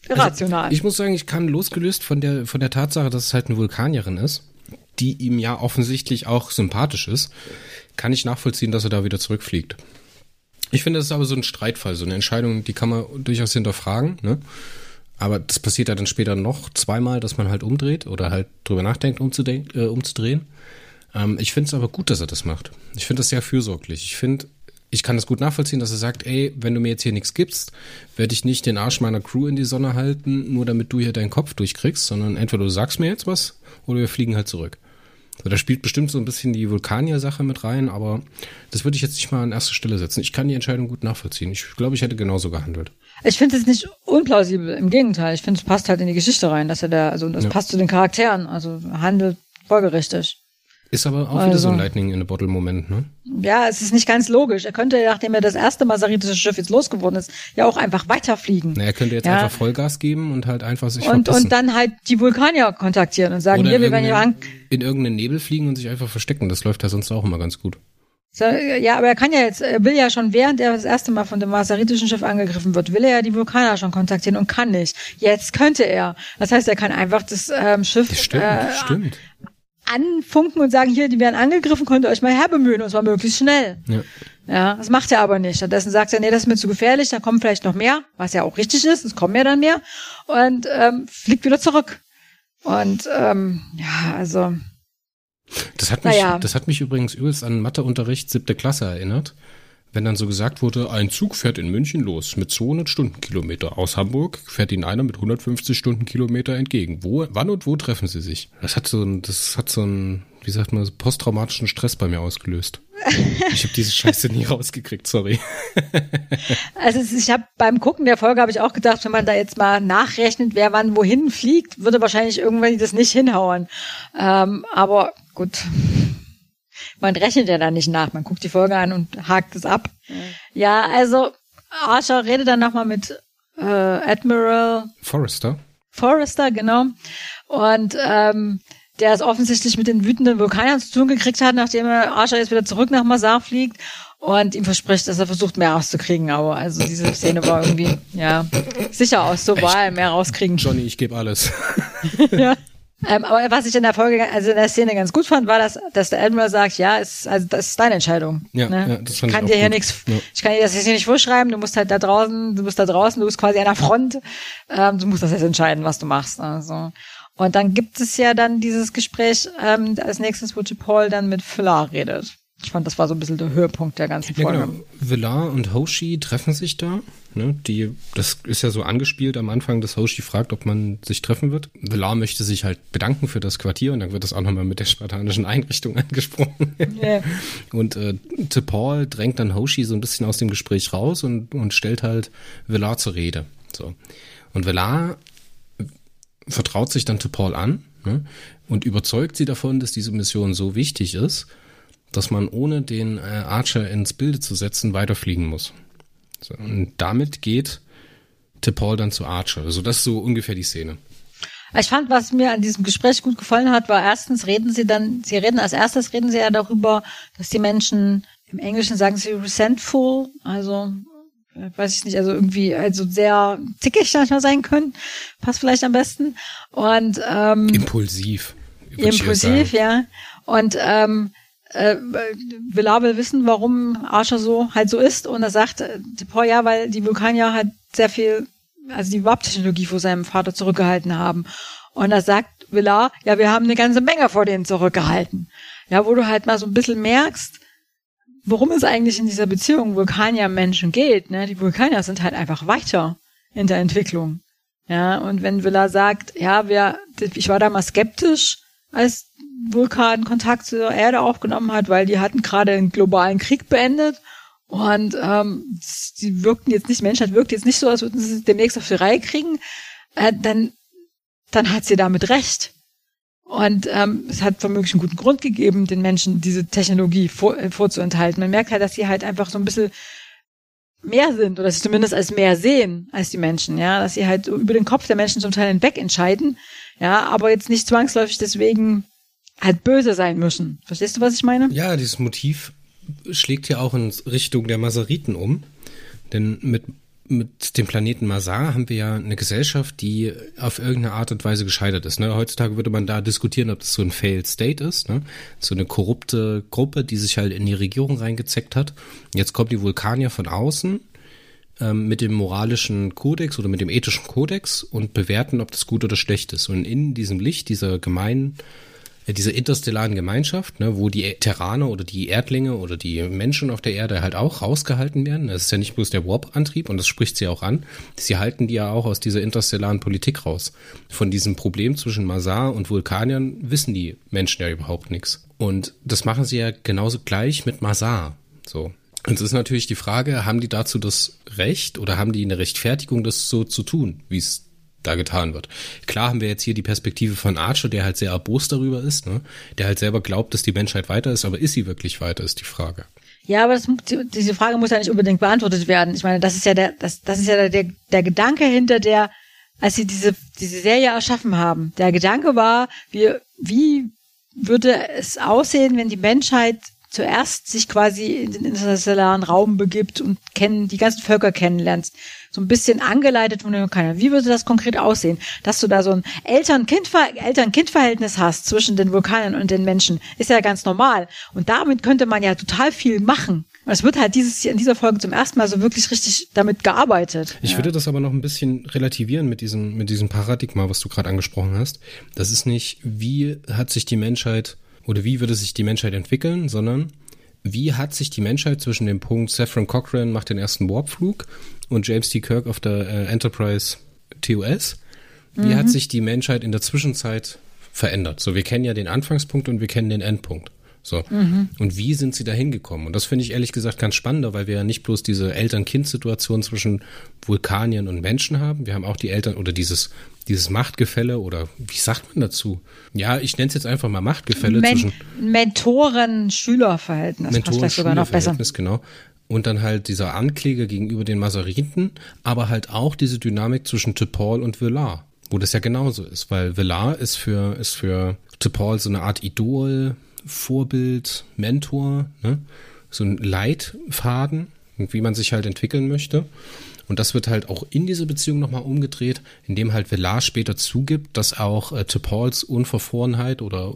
S2: irrational.
S1: Also ich muss sagen, ich kann losgelöst von der von der Tatsache, dass es halt eine Vulkanierin ist, die ihm ja offensichtlich auch sympathisch ist, kann ich nachvollziehen, dass er da wieder zurückfliegt. Ich finde, das ist aber so ein Streitfall, so eine Entscheidung, die kann man durchaus hinterfragen, ne? Aber das passiert ja dann später noch zweimal, dass man halt umdreht oder halt drüber nachdenkt, äh, umzudrehen. Ähm, ich finde es aber gut, dass er das macht. Ich finde das sehr fürsorglich. Ich finde, ich kann das gut nachvollziehen, dass er sagt, ey, wenn du mir jetzt hier nichts gibst, werde ich nicht den Arsch meiner Crew in die Sonne halten, nur damit du hier deinen Kopf durchkriegst, sondern entweder du sagst mir jetzt was oder wir fliegen halt zurück. So, da spielt bestimmt so ein bisschen die Vulkanier-Sache mit rein, aber das würde ich jetzt nicht mal an erste Stelle setzen. Ich kann die Entscheidung gut nachvollziehen. Ich glaube, ich hätte genauso gehandelt.
S2: Ich finde es nicht unplausibel, im Gegenteil. Ich finde, es passt halt in die Geschichte rein, dass er da, also das ja. passt zu den Charakteren, also handelt folgerichtig.
S1: Ist aber auch also, wieder so ein also- Lightning in a Bottle Moment, ne?
S2: Ja, es ist nicht ganz logisch. Er könnte, nachdem er das erste masaritische Schiff jetzt losgeworden ist, ja auch einfach weiterfliegen.
S1: Na, er könnte jetzt ja. einfach Vollgas geben und halt einfach sich
S2: und, und dann halt die Vulkanier kontaktieren und sagen, Oder hier, wir werden hier an.
S1: In irgendeinen Nebel fliegen und sich einfach verstecken. Das läuft ja sonst auch immer ganz gut.
S2: So, ja, aber er kann ja jetzt, er will ja schon, während er das erste Mal von dem masaritischen Schiff angegriffen wird, will er ja die Vulkaner schon kontaktieren und kann nicht. Jetzt könnte er. Das heißt, er kann einfach das ähm, Schiff
S1: das stimmt, äh, stimmt
S2: anfunken und sagen, hier, die werden angegriffen, könnt ihr euch mal herbemühen und zwar möglichst schnell. Ja. Ja, das macht er aber nicht. Stattdessen sagt er, nee, das ist mir zu gefährlich, da kommen vielleicht noch mehr, was ja auch richtig ist, es kommen ja dann mehr und ähm, fliegt wieder zurück. Und ähm, ja, also.
S1: Das hat mich, naja. das hat mich übrigens übelst an Matheunterricht siebte Klasse erinnert wenn dann so gesagt wurde, ein Zug fährt in München los mit 200 Stundenkilometer. Aus Hamburg fährt ihnen einer mit 150 Stundenkilometer entgegen. Wo, wann und wo treffen sie sich? Das hat so ein, das hat so ein, wie sagt man, posttraumatischen Stress bei mir ausgelöst. Ich habe diese Scheiße nie rausgekriegt, sorry.
S2: Also ich habe beim Gucken der Folge habe ich auch gedacht, wenn man da jetzt mal nachrechnet, wer wann wohin fliegt, würde wahrscheinlich irgendwann das nicht hinhauen. Ähm, aber gut man rechnet ja da nicht nach. Man guckt die Folge an und hakt es ab. Mhm. Ja, also Archer redet dann nochmal mit äh, Admiral
S1: Forrester.
S2: Forrester, genau. Und ähm, der es offensichtlich mit den wütenden Vulkanern zu tun gekriegt hat, nachdem er Archer jetzt wieder zurück nach Masar fliegt und ihm verspricht, dass er versucht, mehr rauszukriegen. Aber also diese Szene war irgendwie, ja, sicher aus, so war er mehr rauskriegen.
S1: Johnny, ich gebe alles.
S2: ja. Ähm, aber was ich in der Folge, also in der Szene ganz gut fand, war, dass, dass der Admiral sagt, ja, ist, also das ist deine Entscheidung. Ja, ne? ja das fand ich kann ich dir hier nichts, ja. ich kann dir das jetzt hier nicht vorschreiben, du musst halt da draußen, du bist da draußen, du bist quasi an der Front, ähm, du musst das jetzt entscheiden, was du machst. Also. Und dann gibt es ja dann dieses Gespräch ähm, als nächstes, wo Paul dann mit Fuller redet. Ich fand, das war so ein bisschen der Höhepunkt der ganzen Folge. Ja, genau.
S1: Villar und Hoshi treffen sich da. Ne? Die, das ist ja so angespielt am Anfang, dass Hoshi fragt, ob man sich treffen wird. Villar möchte sich halt bedanken für das Quartier und dann wird das auch nochmal mit der spartanischen Einrichtung angesprochen. Yeah. Und äh, Paul drängt dann Hoshi so ein bisschen aus dem Gespräch raus und, und stellt halt Villar zur Rede. So. Und Villar vertraut sich dann Paul an ne? und überzeugt sie davon, dass diese Mission so wichtig ist, dass man ohne den äh, Archer ins Bilde zu setzen weiterfliegen muss. So, und damit geht Paul dann zu Archer. Also das ist so ungefähr die Szene.
S2: Ich fand, was mir an diesem Gespräch gut gefallen hat, war erstens reden sie dann, sie reden als erstes reden sie ja darüber, dass die Menschen im Englischen sagen sie resentful, also weiß ich nicht, also irgendwie also sehr zickig manchmal sein können, passt vielleicht am besten und ähm,
S1: impulsiv.
S2: Impulsiv, ja. Und ähm, äh, Villar will wissen, warum Archer so halt so ist und er sagt, äh, ja, weil die Vulkanier halt sehr viel, also die Warp-Technologie vor seinem Vater zurückgehalten haben. Und er sagt Villar, ja, wir haben eine ganze Menge vor denen zurückgehalten. Ja, wo du halt mal so ein bisschen merkst, worum es eigentlich in dieser Beziehung Vulkanier-Menschen geht. Ne? Die Vulkanier sind halt einfach weiter in der Entwicklung. Ja, und wenn Villar sagt, ja, wir, ich war da mal skeptisch, als Vulkan Kontakt zur Erde aufgenommen hat, weil die hatten gerade einen globalen Krieg beendet und ähm, die wirkten jetzt nicht, Menschheit wirkt jetzt nicht so, als würden sie demnächst auf die Reihe kriegen, äh, dann dann hat sie damit recht. Und ähm, es hat womöglich einen guten Grund gegeben, den Menschen diese Technologie vor, äh, vorzuenthalten. Man merkt halt, dass sie halt einfach so ein bisschen mehr sind oder sie zumindest als mehr sehen als die Menschen, ja, dass sie halt über den Kopf der Menschen zum Teil hinweg entscheiden, ja, aber jetzt nicht zwangsläufig deswegen halt böse sein müssen. Verstehst du, was ich meine?
S1: Ja, dieses Motiv schlägt ja auch in Richtung der Maseriten um. Denn mit mit dem Planeten Masar haben wir ja eine Gesellschaft, die auf irgendeine Art und Weise gescheitert ist. Ne? Heutzutage würde man da diskutieren, ob das so ein Failed State ist, ne? so eine korrupte Gruppe, die sich halt in die Regierung reingezeckt hat. Jetzt kommen die Vulkanier von außen ähm, mit dem moralischen Kodex oder mit dem ethischen Kodex und bewerten, ob das gut oder schlecht ist. Und in diesem Licht dieser gemeinen dieser interstellaren Gemeinschaft, ne, wo die Terraner oder die Erdlinge oder die Menschen auf der Erde halt auch rausgehalten werden. Das ist ja nicht bloß der Warp-Antrieb und das spricht sie auch an. Sie halten die ja auch aus dieser interstellaren Politik raus. Von diesem Problem zwischen Masar und Vulkaniern wissen die Menschen ja überhaupt nichts. Und das machen sie ja genauso gleich mit Masar. So. Und es ist natürlich die Frage, haben die dazu das Recht oder haben die eine Rechtfertigung, das so zu tun, wie es da getan wird. Klar haben wir jetzt hier die Perspektive von Archer, der halt sehr erbost darüber ist, ne? der halt selber glaubt, dass die Menschheit weiter ist, aber ist sie wirklich weiter, ist die Frage.
S2: Ja, aber das, diese Frage muss ja nicht unbedingt beantwortet werden. Ich meine, das ist ja der, das, das ist ja der, der Gedanke hinter der, als sie diese, diese Serie erschaffen haben. Der Gedanke war, wie, wie würde es aussehen, wenn die Menschheit zuerst sich quasi in den interstellaren Raum begibt und kennen, die ganzen Völker kennenlernt. So ein bisschen angeleitet von den Vulkanern. Wie würde das konkret aussehen? Dass du da so ein Eltern-Kind-Verhältnis hast zwischen den Vulkanern und den Menschen, ist ja ganz normal. Und damit könnte man ja total viel machen. Und es wird halt dieses, in dieser Folge zum ersten Mal so wirklich richtig damit gearbeitet.
S1: Ich ja. würde das aber noch ein bisschen relativieren mit diesem, mit diesem Paradigma, was du gerade angesprochen hast. Das ist nicht, wie hat sich die Menschheit oder wie würde sich die Menschheit entwickeln, sondern wie hat sich die Menschheit zwischen dem Punkt Saffron Cochrane macht den ersten Warpflug und James T. Kirk auf der äh, Enterprise TOS, wie mhm. hat sich die Menschheit in der Zwischenzeit verändert? So, wir kennen ja den Anfangspunkt und wir kennen den Endpunkt. So. Mhm. Und wie sind sie da hingekommen? Und das finde ich ehrlich gesagt ganz spannender, weil wir ja nicht bloß diese Eltern-Kind-Situation zwischen Vulkaniern und Menschen haben. Wir haben auch die Eltern oder dieses, dieses Machtgefälle oder wie sagt man dazu? Ja, ich nenne es jetzt einfach mal Machtgefälle Men zwischen
S2: Mentoren-Schüler-Verhältnis.
S1: Mentoren sogar noch besser. Genau. Und dann halt dieser Ankläger gegenüber den Maseriten, aber halt auch diese Dynamik zwischen T'Pol und Villar, wo das ja genauso ist, weil Villar ist für, ist für T'Pol so eine Art Idol, Vorbild, Mentor, ne? so ein Leitfaden, wie man sich halt entwickeln möchte. Und das wird halt auch in diese Beziehung nochmal umgedreht, indem halt Velar später zugibt, dass auch äh, T'Pols Unverfrorenheit oder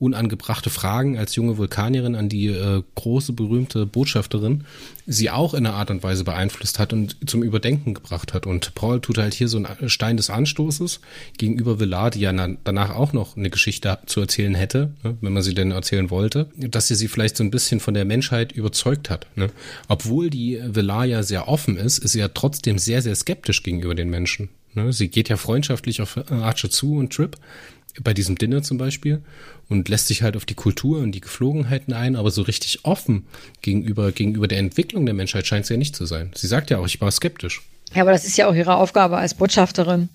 S1: unangebrachte Fragen als junge Vulkanierin an die äh, große berühmte Botschafterin sie auch in einer Art und Weise beeinflusst hat und zum Überdenken gebracht hat. Und Paul tut halt hier so einen Stein des Anstoßes gegenüber Villar, die ja danach auch noch eine Geschichte zu erzählen hätte, ne, wenn man sie denn erzählen wollte, dass sie sie vielleicht so ein bisschen von der Menschheit überzeugt hat. Ne? Obwohl die Villar ja sehr offen ist, ist sie ja trotzdem sehr, sehr skeptisch gegenüber den Menschen. Ne? Sie geht ja freundschaftlich auf Archer zu und Trip, bei diesem Dinner zum Beispiel und lässt sich halt auf die Kultur und die Geflogenheiten ein, aber so richtig offen gegenüber, gegenüber der Entwicklung der Menschheit scheint sie ja nicht zu sein. Sie sagt ja auch, ich war skeptisch.
S2: Ja, aber das ist ja auch ihre Aufgabe als Botschafterin,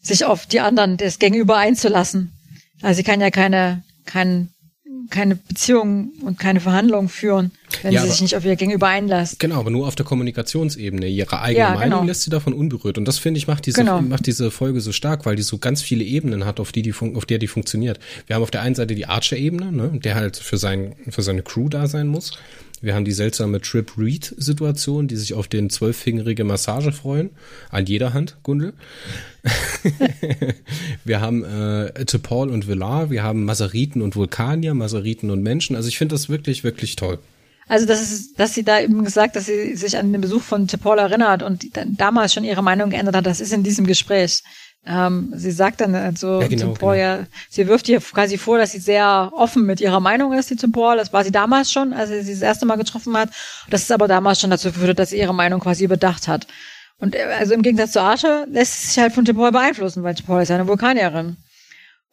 S2: sich auf die anderen des Gegenüber einzulassen. Also sie kann ja keine, keinen keine Beziehung und keine Verhandlungen führen, wenn ja, sie sich nicht auf ihr Gegenüber einlässt.
S1: Genau, aber nur auf der Kommunikationsebene. Ihre eigene ja, Meinung genau. lässt sie davon unberührt. Und das finde ich macht diese, genau. macht diese Folge so stark, weil die so ganz viele Ebenen hat, auf die die, auf der die funktioniert. Wir haben auf der einen Seite die Archer-Ebene, ne, der halt für sein, für seine Crew da sein muss. Wir haben die seltsame Trip Reed Situation, die sich auf den zwölffingerige Massage freuen. An jeder Hand, Gundel. wir haben äh, T'Pol und Villar, wir haben Maseriten und Vulkanier, Maseriten und Menschen. Also ich finde das wirklich, wirklich toll.
S2: Also das ist, dass sie da eben gesagt, dass sie sich an den Besuch von T'Pol erinnert und damals schon ihre Meinung geändert hat, das ist in diesem Gespräch. Ähm, sie sagt dann also ja, genau, Paul, genau. ja, sie wirft ihr quasi vor, dass sie sehr offen mit ihrer Meinung ist, die Paul. Das war sie damals schon, als sie sie das erste Mal getroffen hat. Das ist aber damals schon dazu geführt, dass sie ihre Meinung quasi überdacht hat. Und äh, also im Gegensatz zu Arche lässt sie sich halt von Tim Paul beeinflussen, weil Tim Paul ist ja eine Vulkanierin.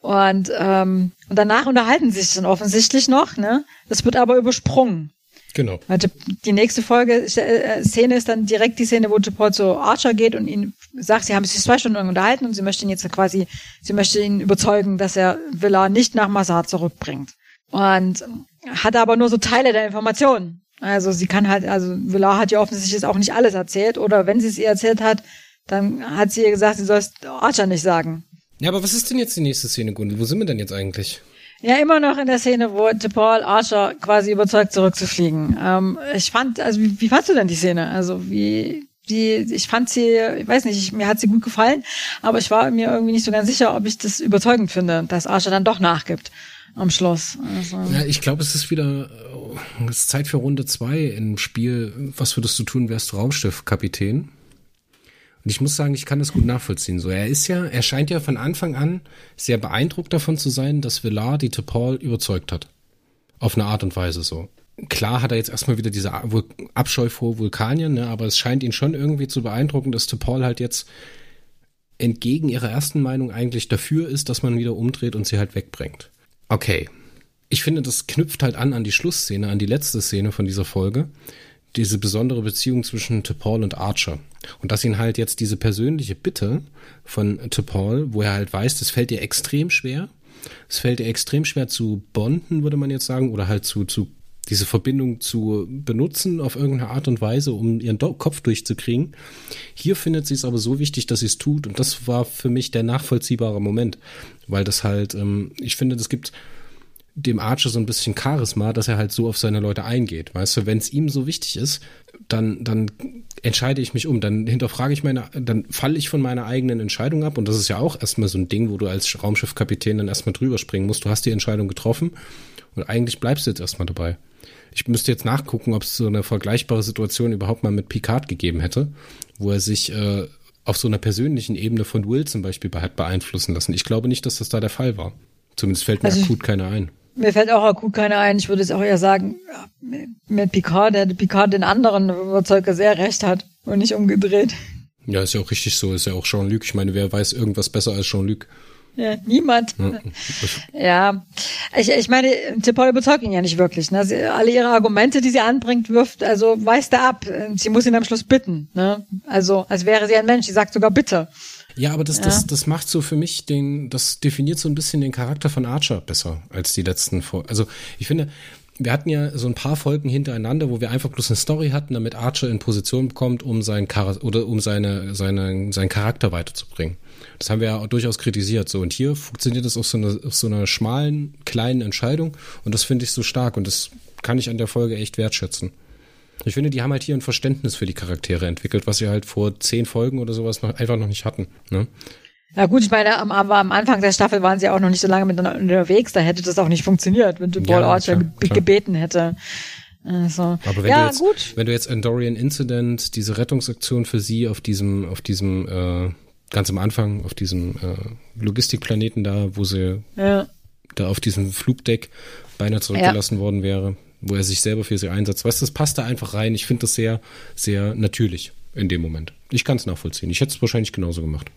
S2: Und, ähm, und danach unterhalten sie sich dann offensichtlich noch, ne? Das wird aber übersprungen.
S1: Genau.
S2: Weil die nächste Folge, äh, Szene ist dann direkt die Szene, wo Paul zu Archer geht und ihn sagt, sie haben sich zwei Stunden unterhalten und sie möchte ihn jetzt quasi, sie möchte ihn überzeugen, dass er Villa nicht nach Massar zurückbringt. Und hat aber nur so Teile der Informationen. Also sie kann halt, also Villa hat ja offensichtlich auch nicht alles erzählt oder wenn sie es ihr erzählt hat, dann hat sie ihr gesagt, sie soll es Archer nicht sagen.
S1: Ja, aber was ist denn jetzt die nächste Szene, Gundel? Wo sind wir denn jetzt eigentlich?
S2: Ja, immer noch in der Szene, wo Paul Archer quasi überzeugt, zurückzufliegen. Ähm, ich fand, also wie, wie fandst du denn die Szene? Also wie, wie, ich fand sie, ich weiß nicht, ich, mir hat sie gut gefallen, aber ich war mir irgendwie nicht so ganz sicher, ob ich das überzeugend finde, dass Archer dann doch nachgibt am Schluss. Also.
S1: Ja, ich glaube, es ist wieder, es ist Zeit für Runde zwei im Spiel. Was würdest du tun, wärst du Raumschiffkapitän? Und ich muss sagen, ich kann das gut nachvollziehen. So, er ist ja, er scheint ja von Anfang an sehr beeindruckt davon zu sein, dass Villar die T'Pol überzeugt hat. Auf eine Art und Weise so. Klar hat er jetzt erstmal wieder diese Abscheu vor Vulkanien, ne, aber es scheint ihn schon irgendwie zu beeindrucken, dass T'Pol halt jetzt entgegen ihrer ersten Meinung eigentlich dafür ist, dass man wieder umdreht und sie halt wegbringt. Okay. Ich finde, das knüpft halt an an die Schlussszene, an die letzte Szene von dieser Folge diese besondere Beziehung zwischen T'Pol und Archer. Und dass ihn halt jetzt diese persönliche Bitte von T'Pol, wo er halt weiß, das fällt ihr extrem schwer. Es fällt ihr extrem schwer zu bonden, würde man jetzt sagen, oder halt zu, zu diese Verbindung zu benutzen auf irgendeine Art und Weise, um ihren Kopf durchzukriegen. Hier findet sie es aber so wichtig, dass sie es tut. Und das war für mich der nachvollziehbare Moment, weil das halt, ähm, ich finde, das gibt dem Archer so ein bisschen Charisma, dass er halt so auf seine Leute eingeht. Weißt du, wenn es ihm so wichtig ist, dann, dann entscheide ich mich um, dann hinterfrage ich meine, dann falle ich von meiner eigenen Entscheidung ab. Und das ist ja auch erstmal so ein Ding, wo du als Raumschiffkapitän dann erstmal drüber springen musst. Du hast die Entscheidung getroffen und eigentlich bleibst du jetzt erstmal dabei. Ich müsste jetzt nachgucken, ob es so eine vergleichbare Situation überhaupt mal mit Picard gegeben hätte, wo er sich äh, auf so einer persönlichen Ebene von Will zum Beispiel hat beeinflussen lassen. Ich glaube nicht, dass das da der Fall war. Zumindest fällt mir also akut keiner ein.
S2: Mir fällt auch akut keiner ein. Ich würde es auch eher sagen, mit Picard, der Picard den anderen Überzeuger sehr recht hat und nicht umgedreht.
S1: Ja, ist ja auch richtig so. Ist ja auch Jean-Luc. Ich meine, wer weiß irgendwas besser als Jean-Luc?
S2: Ja, niemand. Ja, ja. ich, ich meine, Tipol überzeugt ihn ja nicht wirklich. Ne? Sie, alle ihre Argumente, die sie anbringt, wirft, also weist er ab. Sie muss ihn am Schluss bitten. Ne? Also, als wäre sie ein Mensch. Sie sagt sogar bitte.
S1: Ja, aber das, ja. das, das macht so für mich den, das definiert so ein bisschen den Charakter von Archer besser als die letzten Folgen. Also ich finde, wir hatten ja so ein paar Folgen hintereinander, wo wir einfach bloß eine Story hatten, damit Archer in Position bekommt, um sein Char oder um seine, seine, seinen Charakter weiterzubringen. Das haben wir ja durchaus kritisiert. So und hier funktioniert das auf so einer, auf so einer schmalen kleinen Entscheidung und das finde ich so stark und das kann ich an der Folge echt wertschätzen. Ich finde, die haben halt hier ein Verständnis für die Charaktere entwickelt, was sie halt vor zehn Folgen oder sowas noch, einfach noch nicht hatten. Ne?
S2: Ja gut, ich meine, am, am Anfang der Staffel waren sie auch noch nicht so lange miteinander unterwegs, da hätte das auch nicht funktioniert, wenn du Paul ja, Archer klar, klar. gebeten hätte. Also,
S1: Aber wenn, ja, du jetzt, gut. wenn du jetzt Endorian Incident, diese Rettungsaktion für sie auf diesem, auf diesem, äh, ganz am Anfang, auf diesem äh, Logistikplaneten da, wo sie ja. da auf diesem Flugdeck beinahe zurückgelassen worden wäre, wo er sich selber für sie einsetzt. Weißt du, das passt da einfach rein. Ich finde das sehr, sehr natürlich in dem Moment. Ich kann es nachvollziehen. Ich hätte es wahrscheinlich genauso gemacht.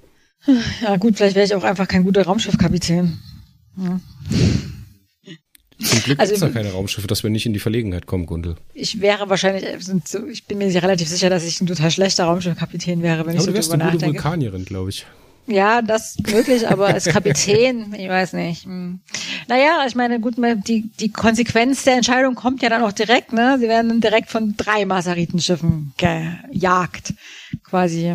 S2: Ja, gut, vielleicht wäre ich auch einfach kein guter Raumschiffkapitän. Ja.
S1: Zum Glück also, gibt es keine Raumschiffe, dass wir nicht in die Verlegenheit kommen, Gundel.
S2: Ich wäre wahrscheinlich, ich bin mir relativ sicher, dass ich ein total schlechter Raumschiffkapitän wäre, wenn aber ich so drüber nachdenke. du wärst eine
S1: Vulkanierin, glaube ich.
S2: Ja, das möglich, aber als Kapitän, ich weiß nicht. Hm. Naja, ich meine, gut, die, die Konsequenz der Entscheidung kommt ja dann auch direkt, ne? Sie werden direkt von drei Masaritenschiffen gejagt, quasi.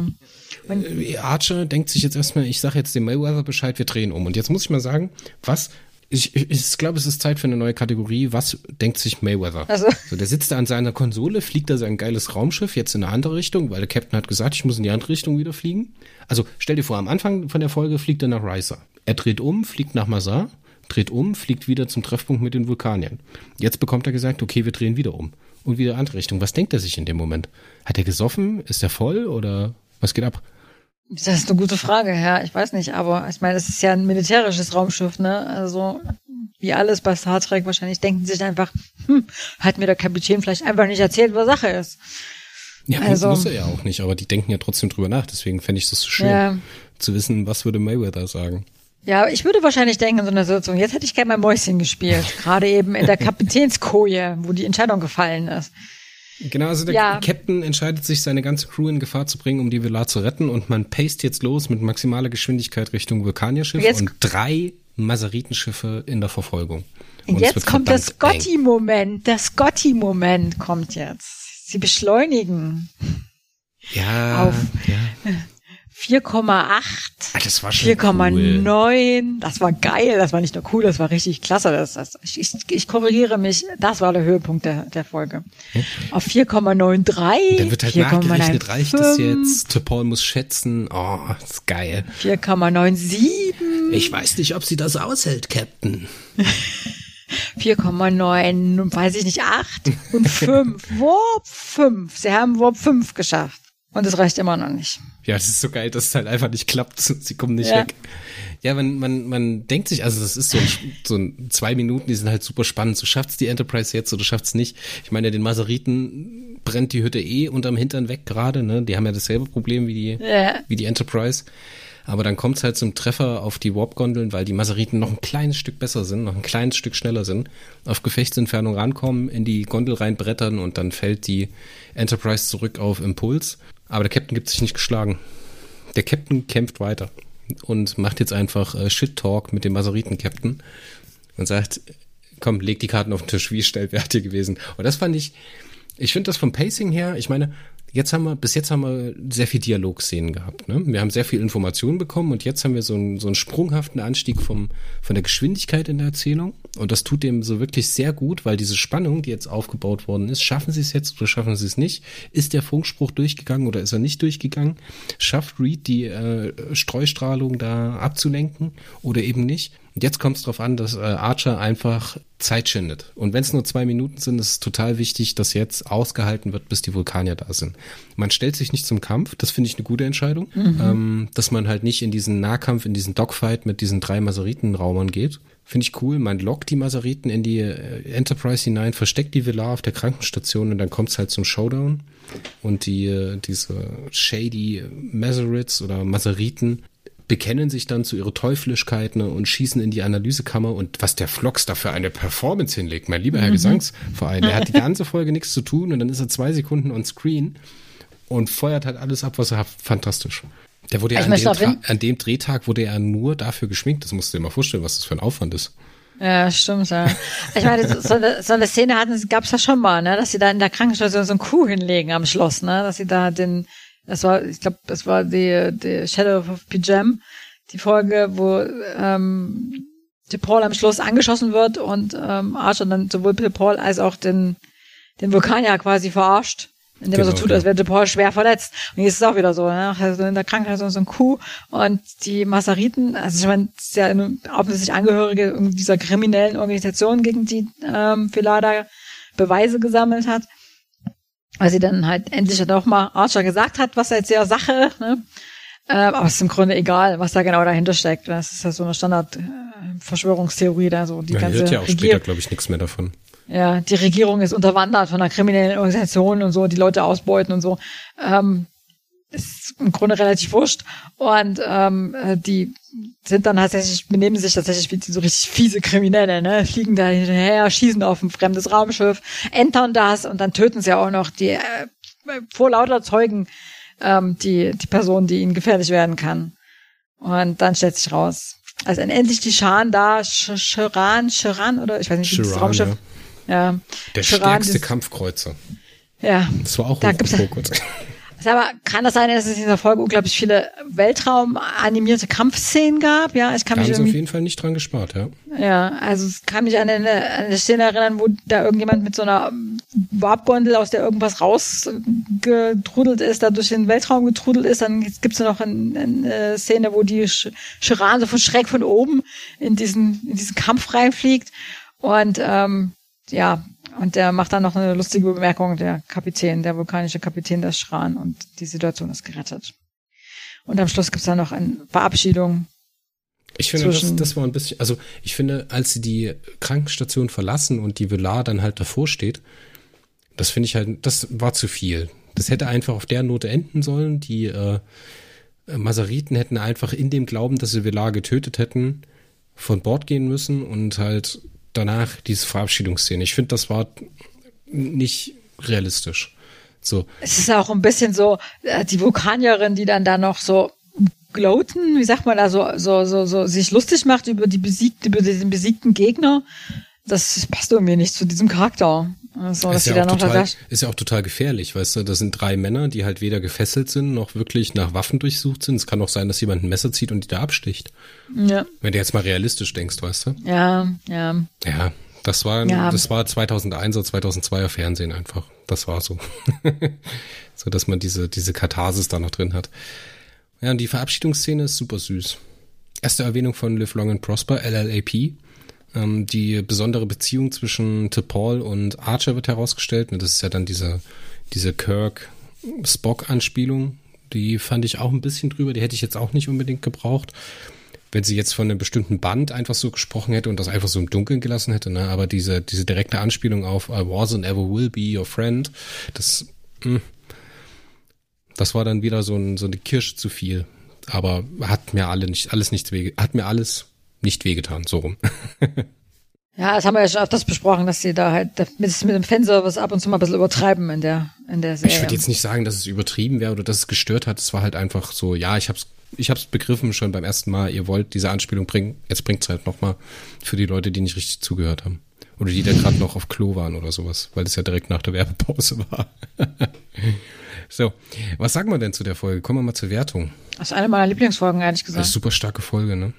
S1: Und äh, Archer denkt sich jetzt erstmal, ich sage jetzt dem Mayweather Bescheid, wir drehen um. Und jetzt muss ich mal sagen, was ich, ich, ich glaube, es ist Zeit für eine neue Kategorie. Was denkt sich Mayweather? Also. So, der sitzt da an seiner Konsole, fliegt da sein geiles Raumschiff jetzt in eine andere Richtung, weil der Captain hat gesagt, ich muss in die andere Richtung wieder fliegen. Also stell dir vor, am Anfang von der Folge fliegt er nach Ricer. Er dreht um, fliegt nach Mazar, dreht um, fliegt wieder zum Treffpunkt mit den Vulkaniern. Jetzt bekommt er gesagt, okay, wir drehen wieder um. Und wieder andere Richtung. Was denkt er sich in dem Moment? Hat er gesoffen? Ist er voll oder was geht ab?
S2: Das ist eine gute Frage, ja. Ich weiß nicht, aber ich meine, es ist ja ein militärisches Raumschiff, ne? Also wie alles bei Star Trek wahrscheinlich denken sich einfach, hm, hat mir der Kapitän vielleicht einfach nicht erzählt, was Sache ist.
S1: Ja, also, muss er ja auch nicht, aber die denken ja trotzdem drüber nach. Deswegen fände ich das so schön, ja. zu wissen, was würde Mayweather sagen.
S2: Ja, ich würde wahrscheinlich denken in so einer Situation, jetzt hätte ich gerne mein Mäuschen gespielt. Gerade eben in der Kapitänskoje, wo die Entscheidung gefallen ist.
S1: Genau, also der ja. Captain entscheidet sich, seine ganze Crew in Gefahr zu bringen, um die Villa zu retten und man pace jetzt los mit maximaler Geschwindigkeit Richtung Vulkanierschiff jetzt und drei Maseritenschiffe in der Verfolgung.
S2: Und, jetzt kommt das Scotty-Moment, der Scotty-Moment kommt jetzt. Sie beschleunigen.
S1: Ja,
S2: auf
S1: ja.
S2: 4,8. Ah,
S1: das war schon
S2: 4,9. Cool. Das war geil. Das war nicht nur cool, das war richtig klasse. Das, das, ich, ich korrigiere mich. Das war der Höhepunkt der, der Folge. Okay. Auf 4,93.
S1: Dann wird halt 4, nachgerechnet, reicht es jetzt? Paul muss schätzen. Oh, das ist geil.
S2: 4,97.
S1: Ich weiß nicht, ob sie das aushält, Captain.
S2: 4,9, weiß ich nicht, 8 und 5. Warp 5. Sie haben Warp 5 geschafft. Und es reicht immer noch nicht.
S1: Ja, das ist so geil, dass es halt einfach nicht klappt. Sie kommen nicht ja. weg. Ja, man, man, man denkt sich, also das ist so ein, so ein zwei Minuten, die sind halt super spannend. So schafft's die Enterprise jetzt oder schafft's nicht. Ich meine, den Maseriten brennt die Hütte eh unterm Hintern weg gerade, ne? Die haben ja dasselbe Problem wie die, ja. wie die Enterprise. Aber dann kommt's halt zum Treffer auf die Warp-Gondeln, weil die Maseriten noch ein kleines Stück besser sind, noch ein kleines Stück schneller sind, auf Gefechtsentfernung rankommen, in die Gondel reinbrettern und dann fällt die Enterprise zurück auf Impuls. Aber der Captain gibt sich nicht geschlagen. Der Captain kämpft weiter und macht jetzt einfach äh, Shit-Talk mit dem Maseriten-Captain und sagt, komm, leg die Karten auf den Tisch, wie schnell wärt ihr gewesen? Und das fand ich, ich finde das vom Pacing her, ich meine, jetzt haben wir, bis jetzt haben wir sehr viel Dialogszenen gehabt. Ne? Wir haben sehr viel Informationen bekommen und jetzt haben wir so einen, so einen sprunghaften Anstieg vom, von der Geschwindigkeit in der Erzählung. Und das tut dem so wirklich sehr gut, weil diese Spannung, die jetzt aufgebaut worden ist, schaffen sie es jetzt oder schaffen sie es nicht? Ist der Funkspruch durchgegangen oder ist er nicht durchgegangen? Schafft Reed die äh, Streustrahlung da abzulenken oder eben nicht? Und jetzt kommt es darauf an, dass äh, Archer einfach Zeit schindet. Und wenn es nur zwei Minuten sind, ist es total wichtig, dass jetzt ausgehalten wird, bis die Vulkanier da sind. Man stellt sich nicht zum Kampf, das finde ich eine gute Entscheidung, mhm. ähm, dass man halt nicht in diesen Nahkampf, in diesen Dogfight mit diesen drei Maseritenraumern geht. Finde ich cool. Man lockt die Maseriten in die äh, Enterprise hinein, versteckt die Villa auf der Krankenstation und dann kommt es halt zum Showdown. Und die, äh, diese shady Maserits oder Maseriten bekennen sich dann zu ihrer Teuflischkeit ne, und schießen in die Analysekammer und was der Flox da für eine Performance hinlegt, mein lieber Herr mhm. Gesangsverein, der hat die ganze Folge nichts zu tun und dann ist er zwei Sekunden on screen und feuert halt alles ab, was er hat. Fantastisch. Der wurde ja an dem, an dem, Drehtag wurde er nur dafür geschminkt. Das musst du dir mal vorstellen, was das für ein Aufwand ist.
S2: Ja, stimmt, ja. Ich meine, so eine, so eine Szene hatten, gab's ja schon mal, ne, dass sie da in der Krankenschwester so ein Kuh hinlegen am Schloss, ne, dass sie da den, das war, ich glaube, das war die, die Shadow of Pijam, die Folge, wo ähm, die Paul am Schluss angeschossen wird und ähm, Archer dann sowohl Paul als auch den, den Vulkanier quasi verarscht, indem genau, er so tut, als wäre Paul schwer verletzt. Und jetzt ist es auch wieder so, ne? also in der Krankheit so ein Kuh und die Masseriten, also ich meine, es ist ja offensichtlich Angehörige dieser kriminellen Organisation, gegen die ähm, Filada Beweise gesammelt hat weil sie dann halt endlich doch mal Archer gesagt hat, was er jetzt der Sache, ne? Äh, aber es ist im Grunde egal, was da genau dahinter steckt. Das ist ja so eine Standard-Verschwörungstheorie da so. Die
S1: Man
S2: ganze
S1: hört ja auch Regier später, glaube ich, nichts mehr davon.
S2: Ja, die Regierung ist unterwandert von einer kriminellen Organisation und so, die Leute ausbeuten und so. Ähm, ist im Grunde relativ wurscht. Und ähm, äh, die sind dann tatsächlich, benehmen sich tatsächlich wie so richtig fiese Kriminelle, ne? Fliegen da hinterher, schießen auf ein fremdes Raumschiff, entern das und dann töten sie auch noch die äh, vor lauter Zeugen ähm, die, die Person, die ihnen gefährlich werden kann. Und dann stellt sich raus, als endlich die Scharen da, Chiran, Chiran oder ich weiß nicht, wie das Raumschiff. Ja.
S1: ja. Der Chiran, stärkste Kampfkreuzer.
S2: Ja.
S1: Das war auch
S2: da gibt's, aber kann das sein, dass es in dieser Folge unglaublich viele Weltraum-animierte Kampfszenen gab? Ja, ich kann
S1: da
S2: mich
S1: haben sie auf jeden Fall nicht dran gespart, ja.
S2: Ja, also es kann mich an eine, an eine Szene erinnern, wo da irgendjemand mit so einer Warpgondel, aus der irgendwas rausgetrudelt ist, da durch den Weltraum getrudelt ist. Dann gibt es noch eine, eine, Szene, wo die Chiran so von schräg von oben in diesen, in diesen Kampf reinfliegt. Und ähm, ja, und der macht dann noch eine lustige Bemerkung, der Kapitän, der vulkanische Kapitän der Schran und die Situation ist gerettet. Und am Schluss gibt's dann noch eine Verabschiedung.
S1: Ich finde, das, das war ein bisschen, also ich finde, als sie die Krankenstation verlassen und die Velar dann halt davor steht, das finde ich halt, das war zu viel. Das hätte einfach auf der Note enden sollen. Die äh, Maseriten hätten einfach in dem Glauben, dass sie Velar getötet hätten, von Bord gehen müssen und halt danach diese Verabschiedungsszene. Ich finde, das war nicht realistisch. So.
S2: Es ist auch ein bisschen so, äh, die Vulkanierin, die dann da noch so gloaten, wie sagt man da, so, so, so, so sich lustig macht über die besiegten, über den besiegten Gegner. Das passt irgendwie nicht zu diesem Charakter. So,
S1: ist, ja auch total, ist ja auch total gefährlich, weißt du, das sind drei Männer, die halt weder gefesselt sind, noch wirklich nach Waffen durchsucht sind. Es kann auch sein, dass jemand ein Messer zieht und die da absticht. Ja. Wenn du jetzt mal realistisch denkst, weißt du?
S2: Ja, ja.
S1: Ja, das war, ja. das war 2001 oder 2002er Fernsehen einfach. Das war so. so, dass man diese, diese Katharsis da noch drin hat. Ja, und die Verabschiedungsszene ist super süß. Erste Erwähnung von Live Long and Prosper, LLAP. Ähm, die besondere Beziehung zwischen T'Pol und Archer wird herausgestellt. Das ist ja dann diese, diese Kirk-Spock-Anspielung. Die fand ich auch ein bisschen drüber. Die hätte ich jetzt auch nicht unbedingt gebraucht. Wenn sie jetzt von einem bestimmten Band einfach so gesprochen hätte und das einfach so im Dunkeln gelassen hätte, ne? aber diese, diese direkte Anspielung auf I was and ever will be your friend, das, mh, hm, das war dann wieder so, ein, so eine Kirsche zu viel. Aber hat mir alle nicht, alles nichts weh, hat mir alles nicht wehgetan, so rum.
S2: ja, das haben wir ja schon öfters besprochen, dass sie da halt mit, mit dem Fanservice ab und zu mal ein bisschen übertreiben in der, in der Serie.
S1: Ich würde jetzt nicht sagen, dass es übertrieben wäre oder dass es gestört hat. Es war halt einfach so, ja, ich hab's, ich hab's begriffen schon beim ersten Mal, ihr wollt diese Anspielung bringen, jetzt bringt's halt nochmal für die Leute, die nicht richtig zugehört haben. Oder die da gerade noch auf Klo waren oder sowas, weil es ja direkt nach der Werbepause war. so, was sagen wir denn zu der Folge? Kommen wir mal zur Wertung.
S2: Das ist eine meiner Lieblingsfolgen, ehrlich gesagt. Das
S1: ist super starke Folge, ne?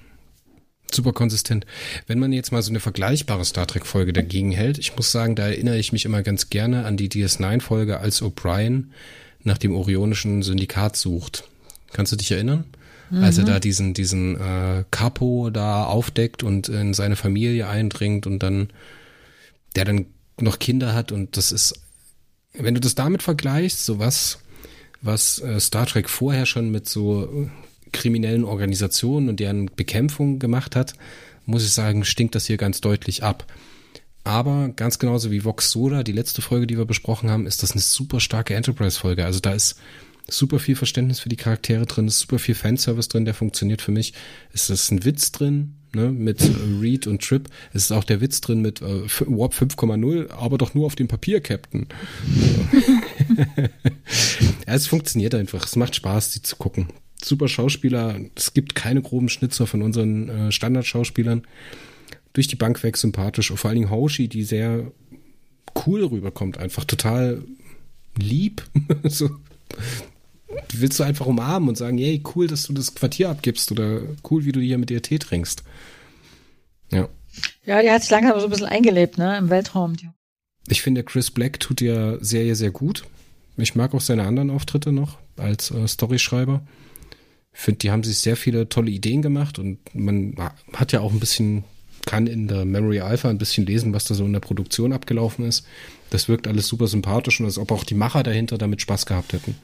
S1: Super konsistent. Wenn man jetzt mal so eine vergleichbare Star Trek Folge dagegen hält, ich muss sagen, da erinnere ich mich immer ganz gerne an die DS9 Folge, als O'Brien nach dem Orionischen Syndikat sucht. Kannst du dich erinnern? Mhm. Als er da diesen, diesen äh, Capo da aufdeckt und in seine Familie eindringt und dann, der dann noch Kinder hat und das ist, wenn du das damit vergleichst, so was, was äh, Star Trek vorher schon mit so kriminellen Organisationen und deren Bekämpfung gemacht hat, muss ich sagen, stinkt das hier ganz deutlich ab. Aber ganz genauso wie Vox Soda, die letzte Folge, die wir besprochen haben, ist das eine super starke Enterprise-Folge. Also da ist super viel Verständnis für die Charaktere drin, ist super viel Fanservice drin, der funktioniert für mich. Es ist ein Witz drin, ne, mit äh, Reed und Trip. Es ist auch der Witz drin mit äh, Warp 5,0, aber doch nur auf dem Papier, Captain. ja, es funktioniert einfach. Es macht Spaß, die zu gucken super Schauspieler. Es gibt keine groben Schnitzer von unseren äh, Standardschauspielern. Durch die Bank weg sympathisch. Und vor allen Dingen Hoshi, die sehr cool rüberkommt. Einfach total lieb. so. Willst du einfach umarmen und sagen, hey, cool, dass du das Quartier abgibst oder cool, wie du hier mit dir Tee trinkst. Ja.
S2: Ja, die hat sich langsam so ein bisschen eingelebt, ne, im Weltraum.
S1: Ich finde, Chris Black tut ja Serie sehr gut. Ich mag auch seine anderen Auftritte noch als äh, Storyschreiber. Ich finde, die haben sich sehr viele tolle Ideen gemacht und man hat ja auch ein bisschen, kann in der Memory Alpha ein bisschen lesen, was da so in der Produktion abgelaufen ist. Das wirkt alles super sympathisch und als ob auch die Macher dahinter damit Spaß gehabt hätten.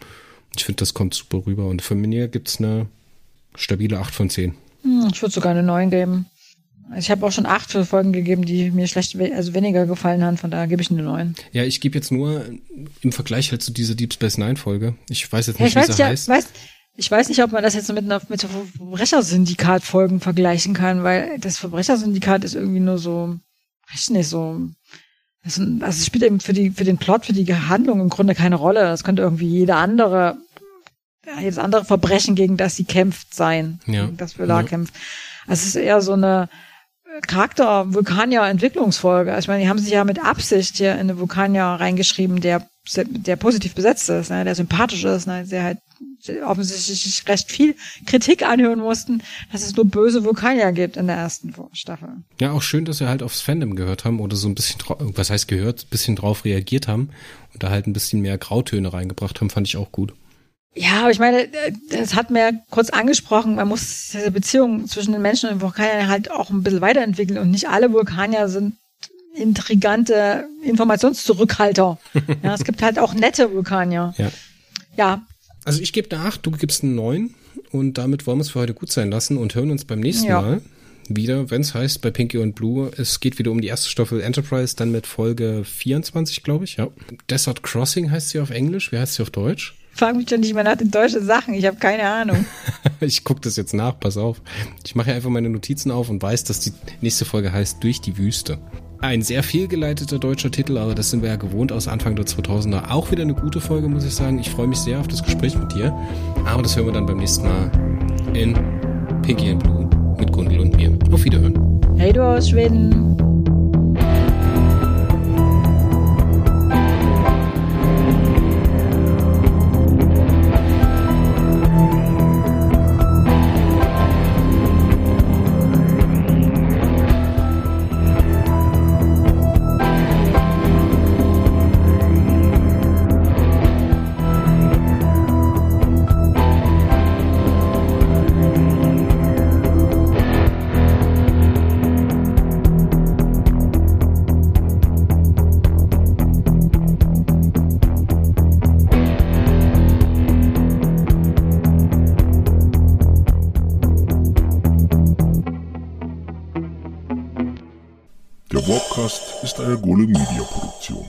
S1: Ich finde, das kommt super rüber und für mir gibt es eine stabile 8 von 10.
S2: Hm, ich würde sogar eine 9 geben. Ich habe auch schon acht Folgen gegeben, die mir schlecht, also weniger gefallen haben, von daher gebe ich eine 9.
S1: Ja, ich gebe jetzt nur im Vergleich halt zu dieser Deep Space Nine Folge. Ich weiß jetzt nicht, ja,
S2: wie
S1: sie ja, heißt.
S2: Weiß, ich weiß nicht, ob man das jetzt mit einer mit so Verbrechersyndikat-Folgen vergleichen kann, weil das Verbrechersyndikat ist irgendwie nur so, weiß nicht, so, also es spielt eben für die, für den Plot, für die Handlung im Grunde keine Rolle. Das könnte irgendwie jede andere, jedes andere Verbrechen, gegen das sie kämpft, sein. Ja. Gegen das Villar ja. kämpft. Also es ist eher so eine Charakter-Vulkanier-Entwicklungsfolge. Also ich meine, die haben sich ja mit Absicht hier in eine Vulkanier reingeschrieben, der, der positiv besetzt ist, ne, der sympathisch ist, ne, der halt offensichtlich recht viel Kritik anhören mussten, dass es nur böse Vulkanier gibt in der ersten Staffel.
S1: Ja, auch schön, dass wir halt aufs Fandom gehört haben oder so ein bisschen, was heißt gehört, bisschen drauf reagiert haben und da halt ein bisschen mehr Grautöne reingebracht haben, fand ich auch gut.
S2: Ja, aber ich meine, das hat mir kurz angesprochen, man muss diese Beziehung zwischen den Menschen und den Vulkaniern halt auch ein bisschen weiterentwickeln und nicht alle Vulkanier sind intrigante Informationszurückhalter. ja, es gibt halt auch nette Vulkanier.
S1: Ja.
S2: Ja,
S1: also ich gebe eine 8, du gibst eine 9 und damit wollen wir es für heute gut sein lassen und hören uns beim nächsten ja. Mal wieder, wenn es heißt bei Pinky und Blue, es geht wieder um die erste Staffel Enterprise, dann mit Folge 24, glaube ich, ja. Desert Crossing heißt sie auf Englisch, wie heißt sie auf Deutsch?
S2: Frag mich doch nicht mehr nach den deutschen Sachen, ich habe keine Ahnung.
S1: ich gucke das jetzt nach, pass auf. Ich mache einfach meine Notizen auf und weiß, dass die nächste Folge heißt Durch die Wüste. ein sehr fehlgeleiteter deutscher Titel, aber das sind wir ja gewohnt aus Anfang der 2000er. Auch wieder eine gute Folge, muss ich sagen. Ich freue mich sehr auf das Gespräch mit dir. Aber das hören wir dann beim nächsten Mal in Pinky and Blue mit Gundel und mir. Auf Wiederhören.
S2: Hey du aus Schweden.
S3: Eine Golem Media Produktion.